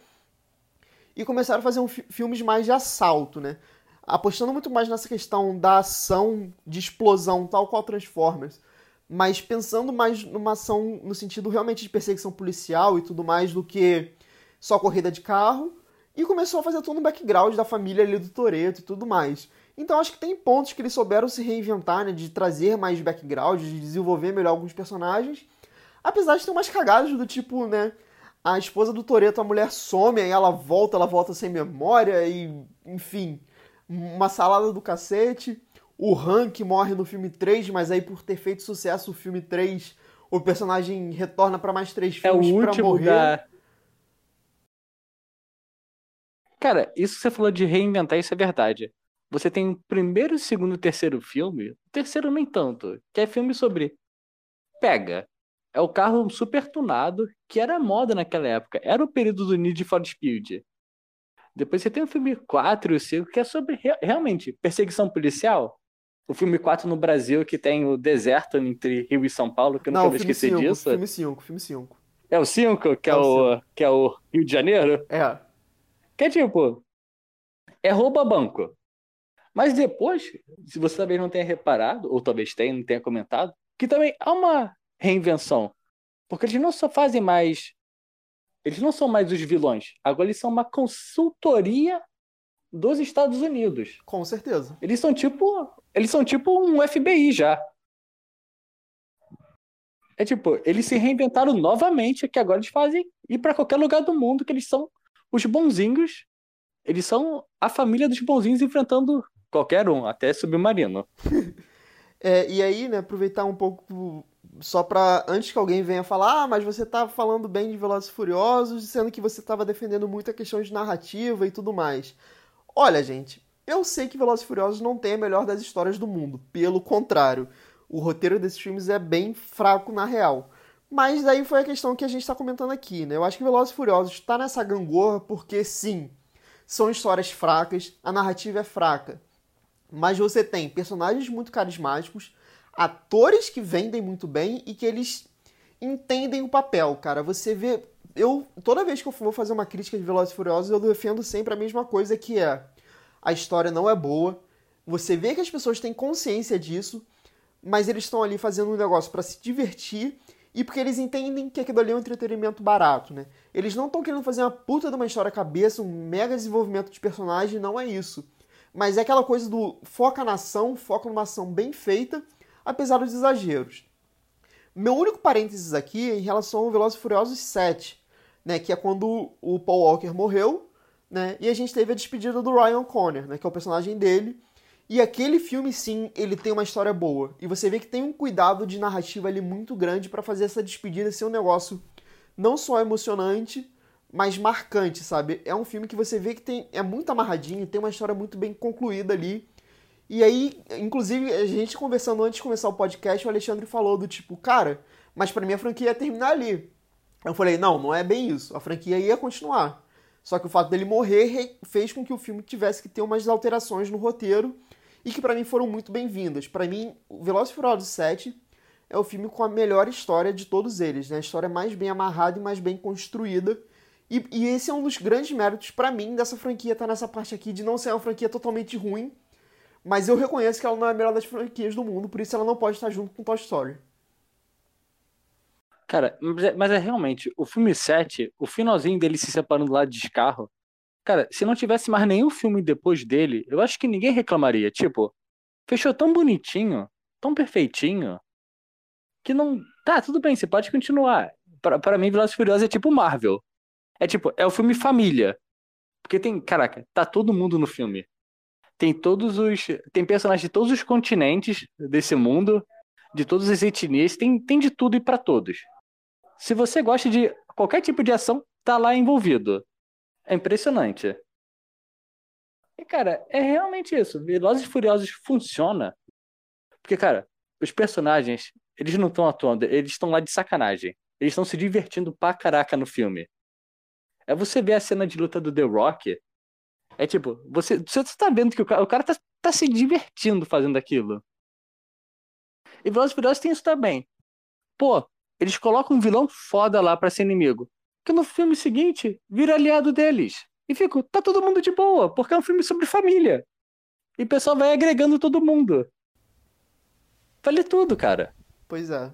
Speaker 1: E começaram a fazer um filmes mais de assalto, né? Apostando muito mais nessa questão da ação, de explosão, tal qual Transformers mas pensando mais numa ação no sentido realmente de perseguição policial e tudo mais do que só corrida de carro. E começou a fazer todo um background da família ali do Toreto e tudo mais. Então acho que tem pontos que eles souberam se reinventar, né, de trazer mais background, de desenvolver melhor alguns personagens. Apesar de ter umas cagadas do tipo, né, a esposa do Toreto, a mulher some, aí ela volta, ela volta sem memória e, enfim, uma salada do cacete o Hank morre no filme 3, mas aí por ter feito sucesso o filme 3, o personagem retorna para mais três filmes
Speaker 2: é o
Speaker 1: pra morrer.
Speaker 2: Da... Cara, isso que você falou de reinventar, isso é verdade. Você tem o primeiro, segundo e terceiro filme, o terceiro nem tanto, que é filme sobre pega. É o carro super tunado, que era moda naquela época. Era o período do Need for Speed. Depois você tem o filme 4 e o 5, que é sobre realmente perseguição policial o filme 4 no Brasil, que tem o deserto entre Rio e São Paulo, que eu nunca vou esquecer
Speaker 1: cinco,
Speaker 2: disso.
Speaker 1: Filme 5, filme 5.
Speaker 2: É o 5, que é, é, o, que é o Rio de Janeiro?
Speaker 1: É.
Speaker 2: Que é tipo. É rouba banco. Mas depois, se você talvez não tenha reparado, ou talvez tenha, não tenha comentado, que também há uma reinvenção. Porque eles não só fazem mais. Eles não são mais os vilões. Agora eles são uma consultoria dos Estados Unidos.
Speaker 1: Com certeza.
Speaker 2: Eles são tipo. Eles são tipo um FBI já. É tipo, eles se reinventaram novamente, que agora eles fazem ir para qualquer lugar do mundo, que eles são os bonzinhos. Eles são a família dos bonzinhos enfrentando qualquer um, até submarino.
Speaker 1: é, e aí, né, aproveitar um pouco só para antes que alguém venha falar, ah, mas você tá falando bem de Velozes e Furiosos, dizendo que você estava defendendo muito a questão de narrativa e tudo mais. Olha, gente, eu sei que Velozes e Furiosos não tem a melhor das histórias do mundo. Pelo contrário, o roteiro desses filmes é bem fraco na real. Mas daí foi a questão que a gente está comentando aqui, né? Eu acho que Velozes e Furiosos está nessa gangorra porque, sim, são histórias fracas, a narrativa é fraca. Mas você tem personagens muito carismáticos, atores que vendem muito bem e que eles entendem o papel, cara. Você vê eu toda vez que eu vou fazer uma crítica de Velozes e Furiosos, eu defendo sempre a mesma coisa que é a história não é boa. Você vê que as pessoas têm consciência disso, mas eles estão ali fazendo um negócio para se divertir e porque eles entendem que aquilo ali é um entretenimento barato, né? Eles não estão querendo fazer uma puta de uma história cabeça, um mega desenvolvimento de personagem, não é isso. Mas é aquela coisa do foca na ação, foca numa ação bem feita, apesar dos exageros. Meu único parênteses aqui é em relação ao Velozes e Furiosos 7 né, que é quando o Paul Walker morreu, né, e a gente teve a despedida do Ryan Connor, né, que é o personagem dele. E aquele filme, sim, ele tem uma história boa. E você vê que tem um cuidado de narrativa ali muito grande para fazer essa despedida ser um negócio não só emocionante, mas marcante, sabe? É um filme que você vê que tem é muito amarradinho, tem uma história muito bem concluída ali. E aí, inclusive, a gente conversando antes de começar o podcast, o Alexandre falou do tipo, cara, mas para mim a franquia ia terminar ali. Eu falei, não, não é bem isso. A franquia ia continuar. Só que o fato dele morrer fez com que o filme tivesse que ter umas alterações no roteiro e que para mim foram muito bem-vindas. Para mim, o Velozes e Furiosos 7 é o filme com a melhor história de todos eles, né? A história mais bem amarrada e mais bem construída. E, e esse é um dos grandes méritos para mim dessa franquia tá nessa parte aqui de não ser uma franquia totalmente ruim, mas eu reconheço que ela não é a melhor das franquias do mundo, por isso ela não pode estar junto com Toy Story.
Speaker 2: Cara, mas é, é realmente, o filme 7, o finalzinho dele se separando lá de carro, cara, se não tivesse mais nenhum filme depois dele, eu acho que ninguém reclamaria. Tipo, fechou tão bonitinho, tão perfeitinho, que não. Tá, tudo bem, você pode continuar. Pra mim, Velozes Furiosos é tipo Marvel. É tipo, é o filme família. Porque tem, caraca, tá todo mundo no filme. Tem todos os. Tem personagens de todos os continentes desse mundo, de todas as etnias, tem, tem de tudo e para todos. Se você gosta de qualquer tipo de ação, tá lá envolvido. É impressionante. E, cara, é realmente isso. Velozes e Furiosos funciona. Porque, cara, os personagens, eles não estão atuando, eles estão lá de sacanagem. Eles estão se divertindo pra caraca no filme. É você ver a cena de luta do The Rock. É tipo, você, você tá vendo que o cara, o cara tá, tá se divertindo fazendo aquilo. E Velozes e Furiosos tem isso também. Pô, eles colocam um vilão foda lá pra ser inimigo. Que no filme seguinte vira aliado deles. E fico, tá todo mundo de boa, porque é um filme sobre família. E o pessoal vai agregando todo mundo. Vale tudo, cara.
Speaker 1: Pois é.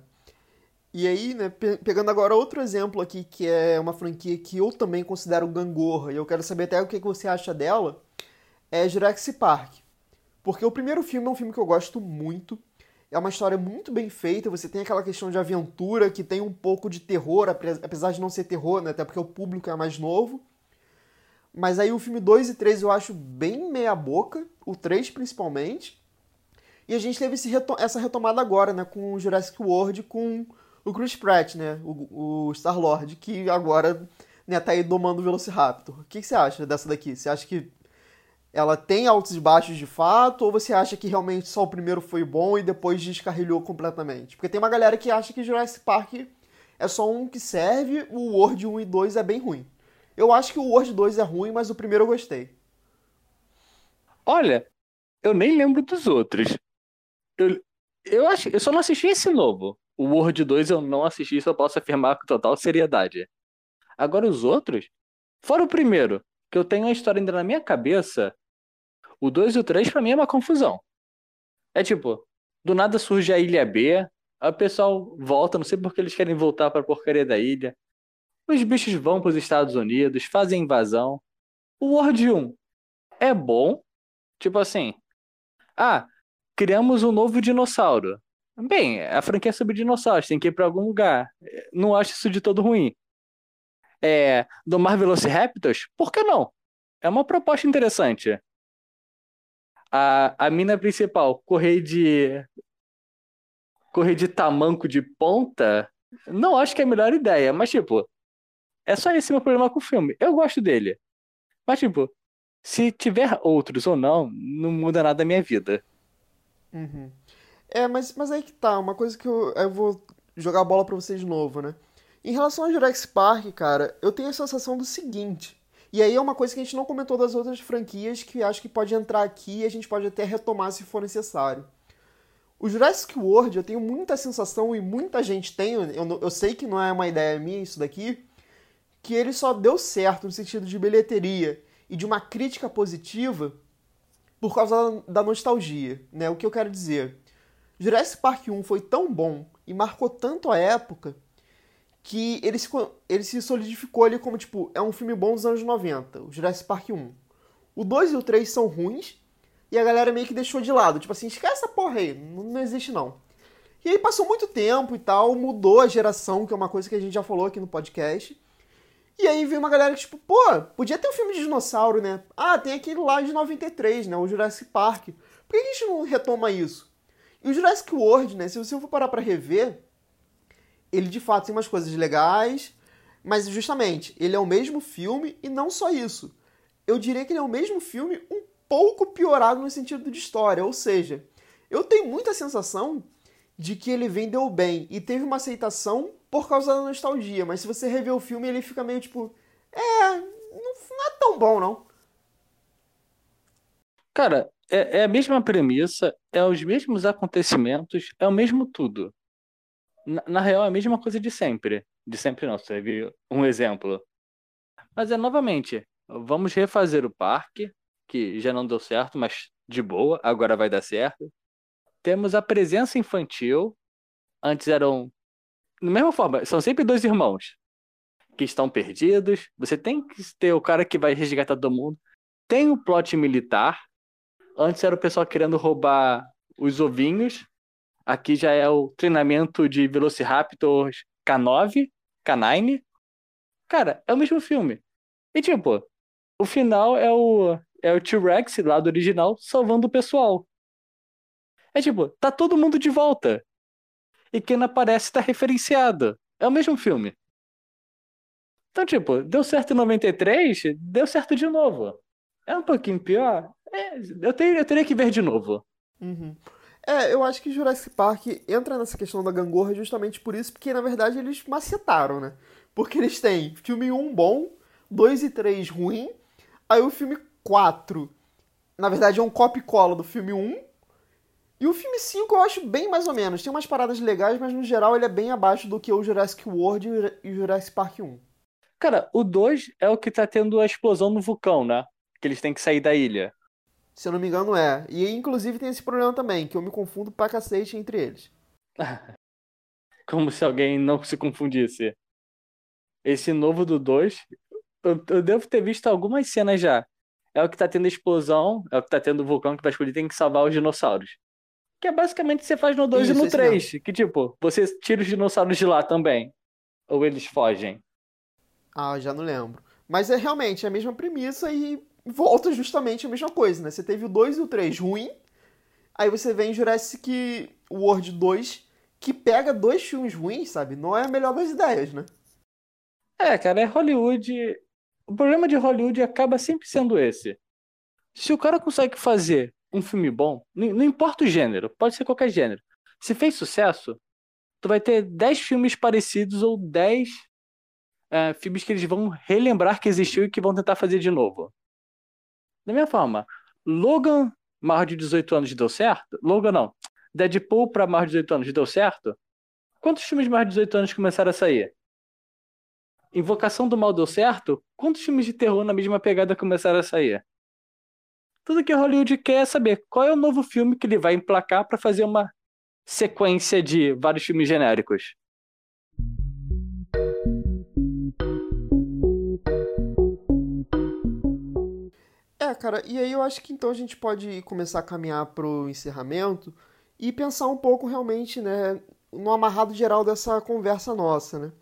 Speaker 1: E aí, né, pegando agora outro exemplo aqui, que é uma franquia que eu também considero gangorra, e eu quero saber até o que você acha dela, é Jurassic Park. Porque o primeiro filme é um filme que eu gosto muito, é uma história muito bem feita, você tem aquela questão de aventura que tem um pouco de terror, apesar de não ser terror, né, até porque o público é mais novo. Mas aí o filme 2 e 3 eu acho bem meia boca, o 3 principalmente. E a gente teve essa retomada agora, né, com Jurassic World, com o Chris Pratt, né? O, o Star-Lord, que agora né, tá aí domando o Velociraptor. O que, que você acha dessa daqui? Você acha que ela tem altos e baixos de fato, ou você acha que realmente só o primeiro foi bom e depois descarrilhou completamente? Porque tem uma galera que acha que Jurassic Park é só um que serve, o World 1 e 2 é bem ruim. Eu acho que o World 2 é ruim, mas o primeiro eu gostei.
Speaker 2: Olha, eu nem lembro dos outros. Eu, eu, acho, eu só não assisti esse novo. O World 2 eu não assisti, só posso afirmar com total seriedade. Agora os outros, fora o primeiro, que eu tenho a história ainda na minha cabeça, o 2 e o 3 pra mim é uma confusão. É tipo, do nada surge a ilha B, aí o pessoal volta, não sei porque eles querem voltar pra porcaria da ilha. Os bichos vão pros Estados Unidos, fazem invasão. O World 1 é bom, tipo assim, ah, criamos um novo dinossauro. Bem, a franquia é sobre dinossauros, tem que ir para algum lugar. Não acho isso de todo ruim. É, do Mar Velociraptors? Por que não? É uma proposta interessante. A, a mina principal, correr de. correr de tamanco de ponta, não acho que é a melhor ideia, mas tipo, é só esse meu problema com o filme. Eu gosto dele. Mas tipo, se tiver outros ou não, não muda nada da minha vida.
Speaker 1: Uhum. É, mas, mas aí que tá, uma coisa que eu, eu vou jogar a bola pra vocês de novo, né? Em relação ao Jurassic Park, cara, eu tenho a sensação do seguinte. E aí é uma coisa que a gente não comentou das outras franquias que acho que pode entrar aqui e a gente pode até retomar se for necessário. O Jurassic World, eu tenho muita sensação e muita gente tem, eu, eu sei que não é uma ideia minha isso daqui, que ele só deu certo no sentido de bilheteria e de uma crítica positiva por causa da nostalgia, né? O que eu quero dizer? Jurassic Park 1 foi tão bom e marcou tanto a época que ele se, ele se solidificou ali como, tipo, é um filme bom dos anos 90, o Jurassic Park 1. O 2 e o 3 são ruins e a galera meio que deixou de lado. Tipo assim, esquece essa porra aí, não, não existe não. E aí passou muito tempo e tal, mudou a geração, que é uma coisa que a gente já falou aqui no podcast. E aí veio uma galera que, tipo, pô, podia ter um filme de dinossauro, né? Ah, tem aquele lá de 93, né? O Jurassic Park. Por que a gente não retoma isso? E o Jurassic World, né, se você for parar pra rever, ele de fato tem umas coisas legais, mas justamente, ele é o mesmo filme e não só isso. Eu diria que ele é o mesmo filme um pouco piorado no sentido de história, ou seja, eu tenho muita sensação de que ele vendeu bem e teve uma aceitação por causa da nostalgia, mas se você rever o filme, ele fica meio tipo, é, não é tão bom não.
Speaker 2: Cara, é, é a mesma premissa, é os mesmos acontecimentos, é o mesmo tudo. Na, na real, é a mesma coisa de sempre. De sempre não, viu um exemplo. Mas é novamente, vamos refazer o parque, que já não deu certo, mas de boa, agora vai dar certo. Temos a presença infantil. Antes eram. Da mesma forma, são sempre dois irmãos que estão perdidos. Você tem que ter o cara que vai resgatar todo mundo. Tem o plot militar. Antes era o pessoal querendo roubar os ovinhos. Aqui já é o treinamento de Velociraptors K9, K9. Cara, é o mesmo filme. E tipo, o final é o é o T-Rex lá do original salvando o pessoal. É tipo, tá todo mundo de volta. E quem não aparece tá referenciado. É o mesmo filme. Então, tipo, deu certo em 93, deu certo de novo. É um pouquinho pior. É, eu, teria, eu teria que ver de novo.
Speaker 1: Uhum. É, eu acho que Jurassic Park entra nessa questão da gangorra justamente por isso, porque na verdade eles macetaram, né? Porque eles têm filme 1 bom, 2 e 3 ruim, aí o filme 4, na verdade é um copy-cola do filme 1, e o filme 5 eu acho bem mais ou menos. Tem umas paradas legais, mas no geral ele é bem abaixo do que o Jurassic World e o Jurassic Park 1.
Speaker 2: Cara, o 2 é o que tá tendo a explosão no vulcão, né? Que eles têm que sair da ilha.
Speaker 1: Se eu não me engano, é. E inclusive tem esse problema também, que eu me confundo pra cacete entre eles.
Speaker 2: Como se alguém não se confundisse. Esse novo do 2, eu, eu, devo ter visto algumas cenas já. É o que tá tendo explosão, é o que tá tendo vulcão que vai explodir, tem que salvar os dinossauros. Que é basicamente o que você faz no 2 e no 3. Que tipo, você tira os dinossauros de lá também. Ou eles fogem.
Speaker 1: Ah, já não lembro. Mas é realmente a mesma premissa e volta justamente a mesma coisa, né? Você teve o 2 e o 3 ruim, aí você vem Jurassic World 2, que pega dois filmes ruins, sabe? Não é a melhor das ideias, né?
Speaker 2: É, cara, é Hollywood. O problema de Hollywood acaba sempre sendo esse. Se o cara consegue fazer um filme bom, não importa o gênero, pode ser qualquer gênero. Se fez sucesso, tu vai ter 10 filmes parecidos ou 10 é, filmes que eles vão relembrar que existiu e que vão tentar fazer de novo. Da mesma forma, Logan, maior de 18 anos, deu certo? Logan não. Deadpool para maior de 18 anos deu certo? Quantos filmes maior de 18 anos começaram a sair? Invocação do Mal deu certo? Quantos filmes de terror na mesma pegada começaram a sair? Tudo que Hollywood quer é saber qual é o novo filme que ele vai emplacar para fazer uma sequência de vários filmes genéricos.
Speaker 1: Cara, e aí eu acho que então a gente pode começar a caminhar pro encerramento e pensar um pouco realmente, né, no amarrado geral dessa conversa nossa, né?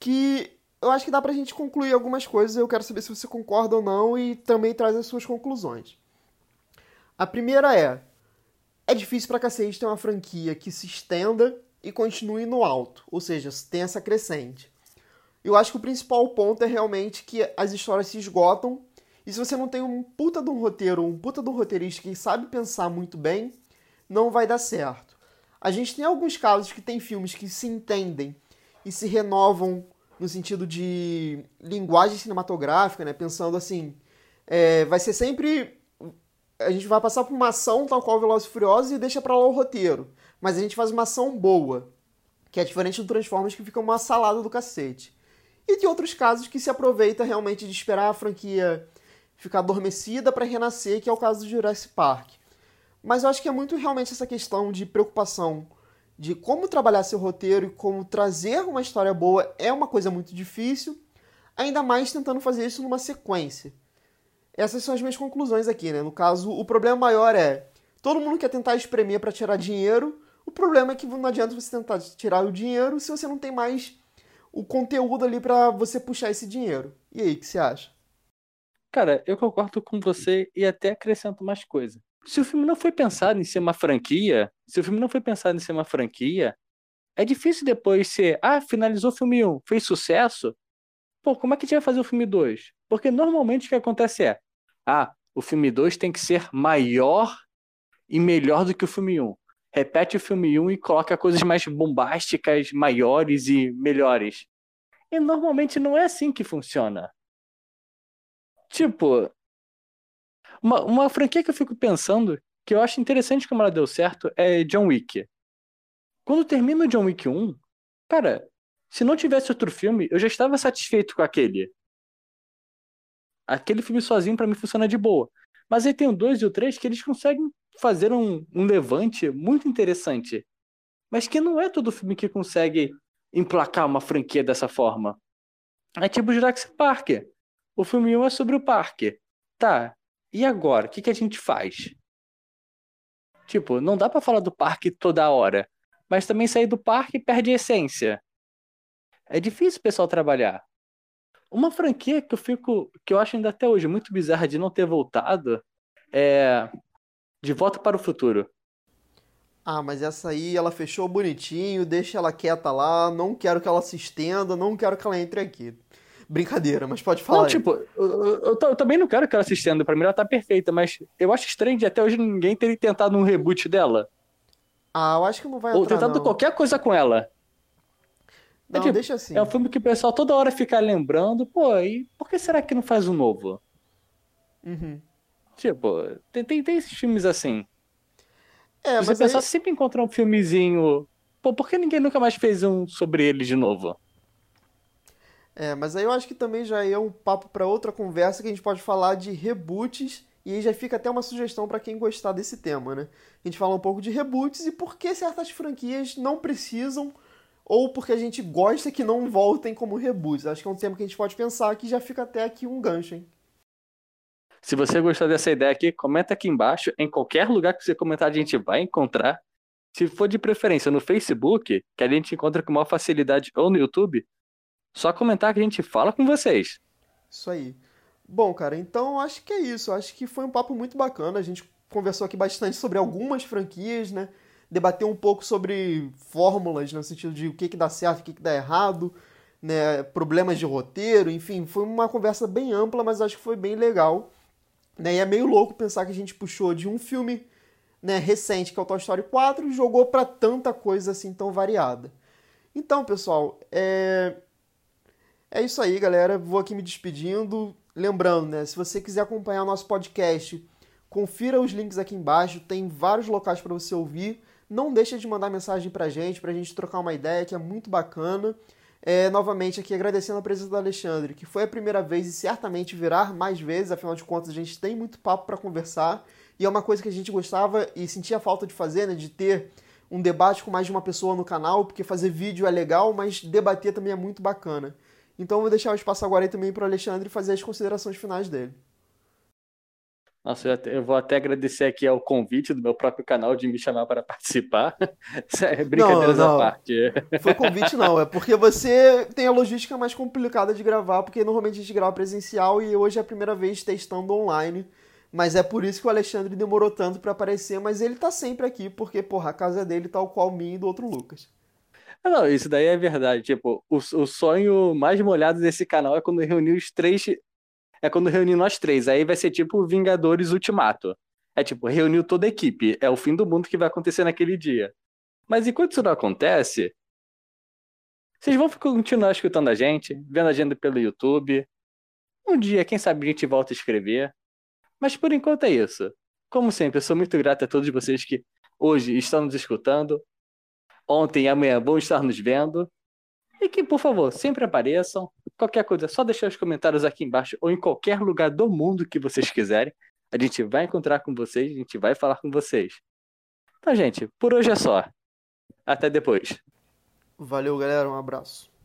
Speaker 1: Que eu acho que dá pra gente concluir algumas coisas, eu quero saber se você concorda ou não e também traz as suas conclusões. A primeira é: é difícil pra cacete ter uma franquia que se estenda e continue no alto, ou seja, tem essa crescente. Eu acho que o principal ponto é realmente que as histórias se esgotam e se você não tem um puta de um roteiro, um puta de um roteirista que sabe pensar muito bem, não vai dar certo. A gente tem alguns casos que tem filmes que se entendem e se renovam no sentido de linguagem cinematográfica, né? Pensando assim, é, vai ser sempre a gente vai passar por uma ação tal qual Velozes e Furiosos e deixa para lá o roteiro, mas a gente faz uma ação boa, que é diferente do Transformers que fica uma salada do cacete. E tem outros casos que se aproveita realmente de esperar a franquia ficar adormecida para renascer, que é o caso do Jurassic Park. Mas eu acho que é muito realmente essa questão de preocupação de como trabalhar seu roteiro e como trazer uma história boa é uma coisa muito difícil, ainda mais tentando fazer isso numa sequência. Essas são as minhas conclusões aqui, né? No caso, o problema maior é todo mundo quer tentar espremer para tirar dinheiro. O problema é que não adianta você tentar tirar o dinheiro se você não tem mais o conteúdo ali para você puxar esse dinheiro. E aí, o que você acha?
Speaker 2: Cara, eu concordo com você e até acrescento mais coisa. Se o filme não foi pensado em ser uma franquia, se o filme não foi pensado em ser uma franquia, é difícil depois ser, ah, finalizou o filme 1, fez sucesso. Pô, como é que a gente vai fazer o filme 2? Porque normalmente o que acontece é, ah, o filme 2 tem que ser maior e melhor do que o filme 1. Repete o filme 1 e coloca coisas mais bombásticas, maiores e melhores. E normalmente não é assim que funciona. Tipo, uma, uma franquia que eu fico pensando, que eu acho interessante como ela deu certo, é John Wick. Quando termina o John Wick 1, cara, se não tivesse outro filme, eu já estava satisfeito com aquele. Aquele filme sozinho para mim funciona de boa. Mas aí tem o 2 e o 3 que eles conseguem fazer um, um levante muito interessante. Mas que não é todo filme que consegue emplacar uma franquia dessa forma. É tipo Jurassic Park. O filme 1 é sobre o parque. Tá, e agora? O que, que a gente faz? Tipo, não dá para falar do parque toda hora. Mas também sair do parque perde a essência. É difícil o pessoal trabalhar. Uma franquia que eu fico. que eu acho ainda até hoje muito bizarra de não ter voltado é. De Volta para o Futuro.
Speaker 1: Ah, mas essa aí ela fechou bonitinho, deixa ela quieta lá, não quero que ela se estenda, não quero que ela entre aqui. Brincadeira, mas pode falar.
Speaker 2: Não,
Speaker 1: aí.
Speaker 2: tipo, eu, eu, eu, também não quero que ela se estenda, pra mim ela tá perfeita, mas eu acho estranho de até hoje ninguém ter tentado um reboot dela.
Speaker 1: Ah, eu acho que não vai
Speaker 2: Ou
Speaker 1: entrar,
Speaker 2: tentado
Speaker 1: não.
Speaker 2: qualquer coisa com ela.
Speaker 1: Não,
Speaker 2: é, tipo,
Speaker 1: deixa assim.
Speaker 2: É um filme que o pessoal toda hora fica lembrando, pô, e por que será que não faz um novo?
Speaker 1: Uhum.
Speaker 2: Tipo, tem, tem, tem esses filmes assim.
Speaker 1: É,
Speaker 2: Você
Speaker 1: mas
Speaker 2: pensar
Speaker 1: aí...
Speaker 2: sempre encontrar um filmezinho. Pô, por que ninguém nunca mais fez um sobre ele de novo?
Speaker 1: É, mas aí eu acho que também já é um papo para outra conversa que a gente pode falar de reboots e aí já fica até uma sugestão para quem gostar desse tema, né? A gente fala um pouco de reboots e por que certas franquias não precisam ou porque a gente gosta que não voltem como reboots. Acho que é um tema que a gente pode pensar que já fica até aqui um gancho, hein?
Speaker 2: Se você gostou dessa ideia aqui, comenta aqui embaixo. Em qualquer lugar que você comentar, a gente vai encontrar. Se for de preferência no Facebook, que a gente encontra com maior facilidade, ou no YouTube, só comentar que a gente fala com vocês.
Speaker 1: Isso aí. Bom, cara, então acho que é isso. Acho que foi um papo muito bacana. A gente conversou aqui bastante sobre algumas franquias, né? Debateu um pouco sobre fórmulas, no sentido de o que, que dá certo, o que, que dá errado, né? Problemas de roteiro, enfim, foi uma conversa bem ampla, mas acho que foi bem legal. Né? E é meio louco pensar que a gente puxou de um filme né, recente, que é o Toy Story 4, e jogou para tanta coisa assim tão variada. Então, pessoal, é... é isso aí, galera. Vou aqui me despedindo. Lembrando, né, se você quiser acompanhar o nosso podcast, confira os links aqui embaixo, tem vários locais para você ouvir. Não deixa de mandar mensagem pra gente, pra gente trocar uma ideia, que é muito bacana. É, novamente aqui agradecendo a presença do Alexandre, que foi a primeira vez e certamente virá mais vezes, afinal de contas a gente tem muito papo para conversar e é uma coisa que a gente gostava e sentia falta de fazer, né, de ter um debate com mais de uma pessoa no canal, porque fazer vídeo é legal, mas debater também é muito bacana. Então eu vou deixar o espaço agora aí também para o Alexandre fazer as considerações finais dele.
Speaker 2: Nossa, eu, até, eu, vou até agradecer aqui ao convite do meu próprio canal de me chamar para participar. É brincadeiras
Speaker 1: não, não.
Speaker 2: à parte.
Speaker 1: Foi convite não, é porque você tem a logística mais complicada de gravar, porque normalmente a gente grava presencial e hoje é a primeira vez testando online. Mas é por isso que o Alexandre demorou tanto para aparecer, mas ele tá sempre aqui, porque, porra, a casa dele tal qual minha e do outro Lucas.
Speaker 2: Não, isso daí é verdade. Tipo, o, o sonho mais molhado desse canal é quando reunir os três é quando reunir nós três. Aí vai ser tipo Vingadores Ultimato. É tipo, reuniu toda a equipe. É o fim do mundo que vai acontecer naquele dia. Mas enquanto isso não acontece, vocês vão continuar escutando a gente, vendo a agenda pelo YouTube. Um dia, quem sabe a gente volta a escrever. Mas por enquanto é isso. Como sempre, eu sou muito grato a todos vocês que hoje estão nos escutando. Ontem e amanhã vão estar nos vendo. E que, por favor, sempre apareçam. Qualquer coisa, só deixar os comentários aqui embaixo ou em qualquer lugar do mundo que vocês quiserem. A gente vai encontrar com vocês, a gente vai falar com vocês. Então, gente, por hoje é só. Até depois.
Speaker 1: Valeu, galera. Um abraço.